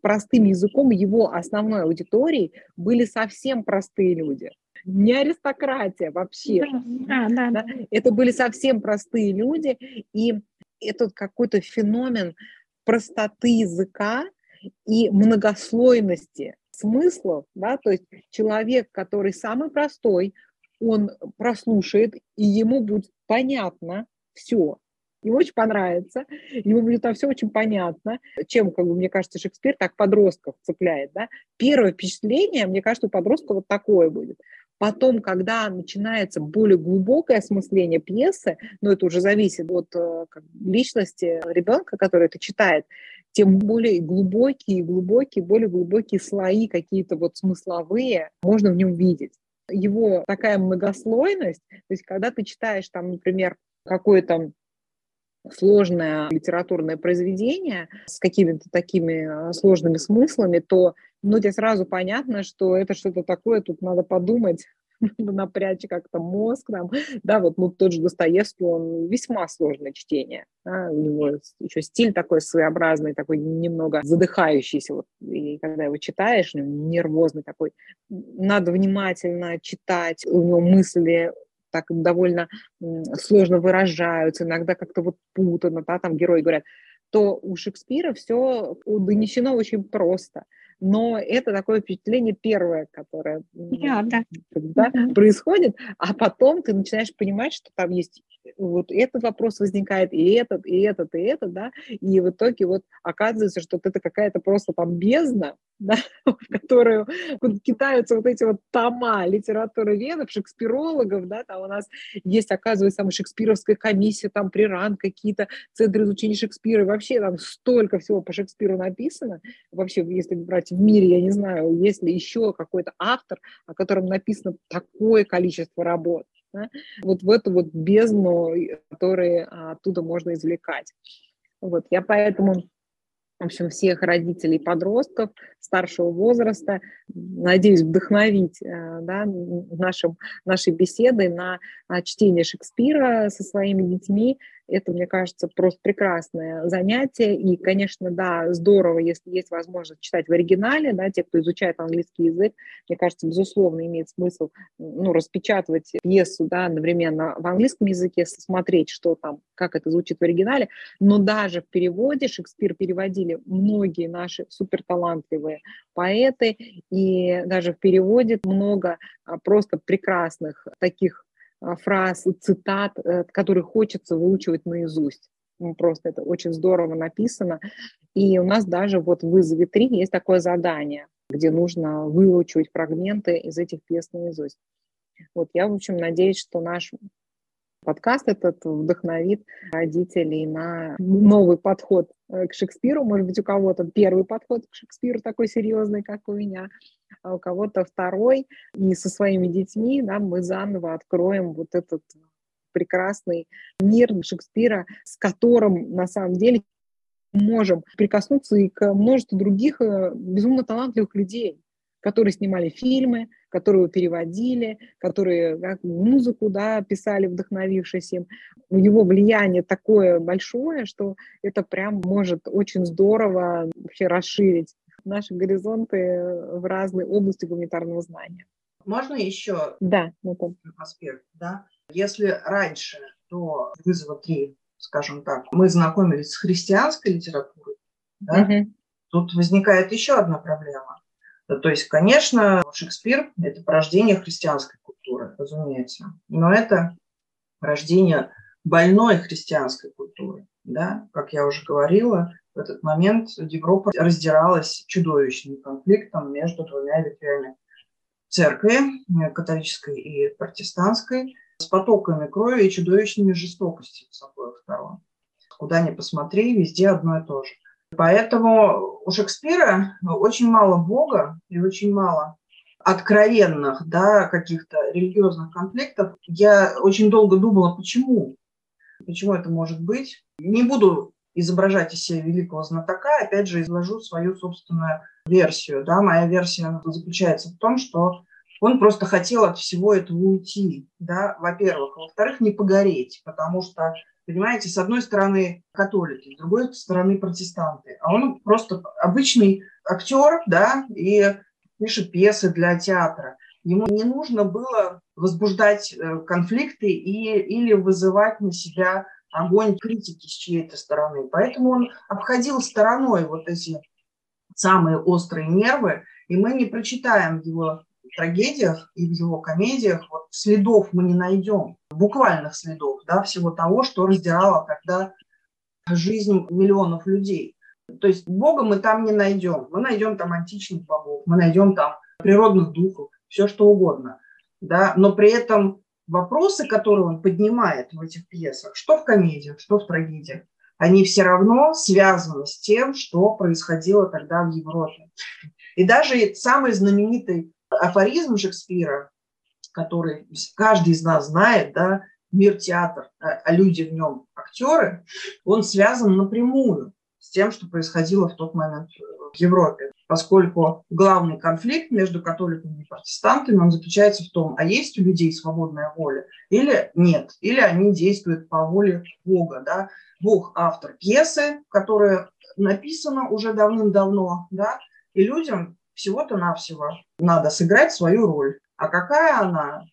простым языком. Его основной аудиторией были совсем простые люди не аристократия вообще. Да, да, да. Это были совсем простые люди, и этот какой-то феномен простоты языка и многослойности смыслов, да, то есть человек, который самый простой, он прослушает, и ему будет понятно все, ему очень понравится, ему будет там все очень понятно, чем, как бы, мне кажется, Шекспир так подростков цепляет, да. Первое впечатление, мне кажется, у подростка вот такое будет. Потом, когда начинается более глубокое осмысление пьесы, но это уже зависит от э, как, личности ребенка, который это читает, тем более глубокие, глубокие, более глубокие слои какие-то вот смысловые можно в нем видеть. Его такая многослойность, то есть когда ты читаешь там, например, какое-то сложное литературное произведение с какими-то такими э, сложными смыслами, то ну, тебе сразу понятно, что это что-то такое, тут надо подумать, напрячь как-то мозг нам, да, вот ну, тот же Достоевский, он весьма сложное чтение, да, у него еще стиль такой своеобразный, такой немного задыхающийся, вот, и когда его читаешь, нервозный такой, надо внимательно читать, у него мысли так довольно сложно выражаются, иногда как-то вот путано, да, там герои говорят, то у Шекспира все донесено очень просто. Но это такое впечатление первое, которое yeah, да. Да, происходит, а потом ты начинаешь понимать, что там есть вот этот вопрос возникает, и этот, и этот, и этот, да, и в итоге вот оказывается, что это какая-то просто там бездна, да, в которую китаются вот эти вот тома литературы ведов, шекспирологов, да, там у нас есть, оказывается, там шекспировская комиссия, там приран, какие-то центры изучения Шекспира, вообще там столько всего по Шекспиру написано, вообще, если брать в мире, я не знаю, есть ли еще какой-то автор, о котором написано такое количество работ, да? вот в эту вот бездну, которые оттуда можно извлекать. Вот, я поэтому в общем, всех родителей подростков старшего возраста, надеюсь, вдохновить э, да, нашим, нашей беседой на чтение Шекспира со своими детьми это, мне кажется, просто прекрасное занятие. И, конечно, да, здорово, если есть возможность читать в оригинале, да, те, кто изучает английский язык, мне кажется, безусловно, имеет смысл ну, распечатывать пьесу да, одновременно в английском языке, смотреть, что там, как это звучит в оригинале. Но даже в переводе Шекспир переводили многие наши суперталантливые поэты, и даже в переводе много а, просто прекрасных таких а, фраз, цитат, э, которые хочется выучивать наизусть. Ну, просто это очень здорово написано. И у нас даже вот в вызове 3 есть такое задание, где нужно выучивать фрагменты из этих пьес наизусть. Вот я, в общем, надеюсь, что наш подкаст этот вдохновит родителей на новый подход э, к Шекспиру. Может быть, у кого-то первый подход к Шекспиру такой серьезный, как у меня, а у кого-то второй. И со своими детьми да, мы заново откроем вот этот прекрасный мир Шекспира, с которым на самом деле можем прикоснуться и к множеству других э, безумно талантливых людей, которые снимали фильмы, которые переводили, которые как, музыку да, писали, вдохновившись им. Его влияние такое большое, что это прям может очень здорово вообще расширить наши горизонты в разные области гуманитарного знания. Можно еще да, это. аспект? Да? Если раньше до вызова 3, скажем так, мы знакомились с христианской литературой, да, угу. тут возникает еще одна проблема. То есть, конечно, Шекспир – это порождение христианской культуры, разумеется, но это рождение больной христианской культуры. Да? Как я уже говорила, в этот момент Европа раздиралась чудовищным конфликтом между двумя ветвями церкви, католической и протестантской, с потоками крови и чудовищными жестокостями с обоих сторон. Куда ни посмотри, везде одно и то же. Поэтому у Шекспира очень мало Бога и очень мало откровенных да, каких-то религиозных конфликтов. Я очень долго думала, почему. Почему это может быть. Не буду изображать из себя великого знатока, опять же, изложу свою собственную версию. Да? Моя версия заключается в том, что он просто хотел от всего этого уйти, да, во-первых. Во-вторых, не погореть, потому что Понимаете, с одной стороны католики, с другой стороны протестанты. А он просто обычный актер, да, и пишет пьесы для театра. Ему не нужно было возбуждать э, конфликты и, или вызывать на себя огонь критики с чьей-то стороны. Поэтому он обходил стороной вот эти самые острые нервы, и мы не прочитаем его трагедиях и в его комедиях вот, следов мы не найдем, буквальных следов да, всего того, что раздирало тогда жизнь миллионов людей. То есть Бога мы там не найдем. Мы найдем там античных богов, мы найдем там природных духов, все что угодно. Да? Но при этом вопросы, которые он поднимает в этих пьесах, что в комедиях, что в трагедиях, они все равно связаны с тем, что происходило тогда в Европе. И даже самый знаменитый афоризм Шекспира, который каждый из нас знает, да, мир театр, а, а люди в нем актеры, он связан напрямую с тем, что происходило в тот момент в Европе, поскольку главный конфликт между католиками и протестантами, он заключается в том, а есть у людей свободная воля или нет, или они действуют по воле Бога. Да? Бог – автор пьесы, которая написана уже давным-давно, да? и людям всего-то навсего надо сыграть свою роль. А какая она,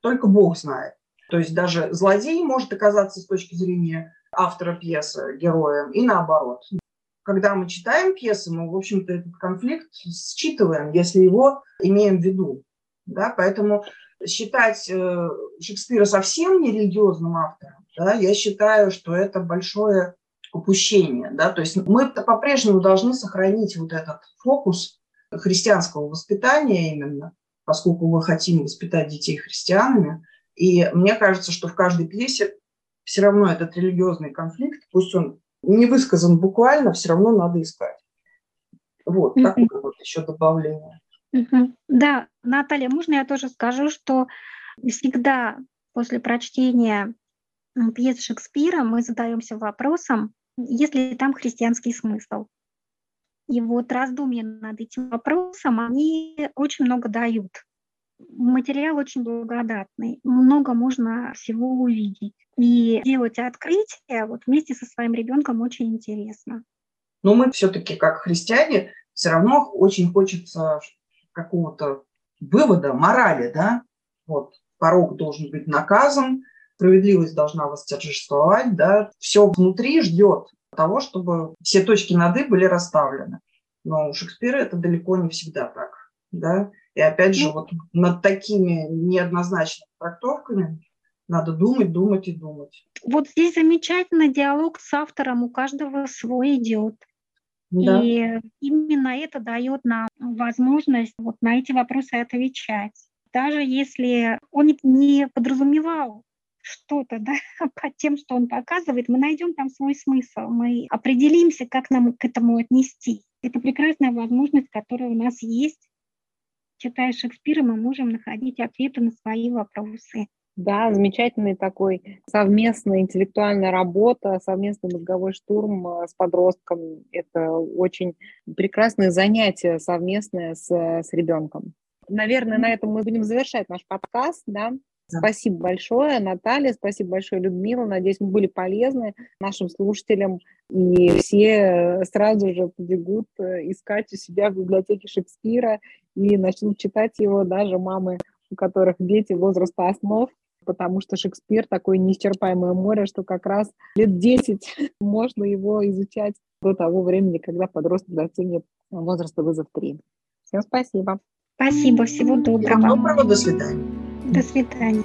только Бог знает. То есть даже злодей может оказаться с точки зрения автора пьесы героем и наоборот. Когда мы читаем пьесы, мы, в общем-то, этот конфликт считываем, если его имеем в виду. Да? Поэтому считать э, Шекспира совсем не религиозным автором, да, я считаю, что это большое упущение. Да? То есть мы по-прежнему должны сохранить вот этот фокус христианского воспитания именно, поскольку мы хотим воспитать детей христианами. И мне кажется, что в каждой пьесе все равно этот религиозный конфликт, пусть он не высказан буквально, все равно надо искать. Вот, такое вот еще добавление. Да, Наталья, можно я тоже скажу, что всегда после прочтения пьес Шекспира мы задаемся вопросом, есть ли там христианский смысл. И вот раздумья над этим вопросом, они очень много дают. Материал очень благодатный, много можно всего увидеть. И делать открытие вот вместе со своим ребенком очень интересно. Но мы все-таки, как христиане, все равно очень хочется какого-то вывода, морали, да? Вот, порог должен быть наказан, справедливость должна восторжествовать, да? Все внутри ждет того, чтобы все точки над «и» были расставлены. Но у Шекспира это далеко не всегда так, да? И опять же, ну, вот над такими неоднозначными трактовками надо думать, думать и думать. Вот здесь замечательный диалог с автором, у каждого свой идет. Да. И именно это дает нам возможность вот на эти вопросы отвечать. Даже если он не подразумевал что-то да, по тем, что он показывает, мы найдем там свой смысл, мы определимся, как нам к этому отнести. Это прекрасная возможность, которая у нас есть читая Шекспира, мы можем находить ответы на свои вопросы. Да, замечательный такой совместная интеллектуальная работа, совместный мозговой штурм э, с подростком. Это очень прекрасное занятие совместное с, с ребенком. Наверное, на этом мы будем завершать наш подкаст. Да? Спасибо большое, Наталья, спасибо большое, Людмила. Надеюсь, мы были полезны нашим слушателям, и все сразу же побегут э, искать у себя в библиотеке Шекспира и начнут читать его даже мамы, у которых дети возраста основ, потому что Шекспир такое неисчерпаемое море, что как раз лет 10 можно его изучать до того времени, когда подросток достигнет возраста вызов 3. Всем спасибо. Спасибо, всего доброго. Всего доброго, до свидания. До свидания.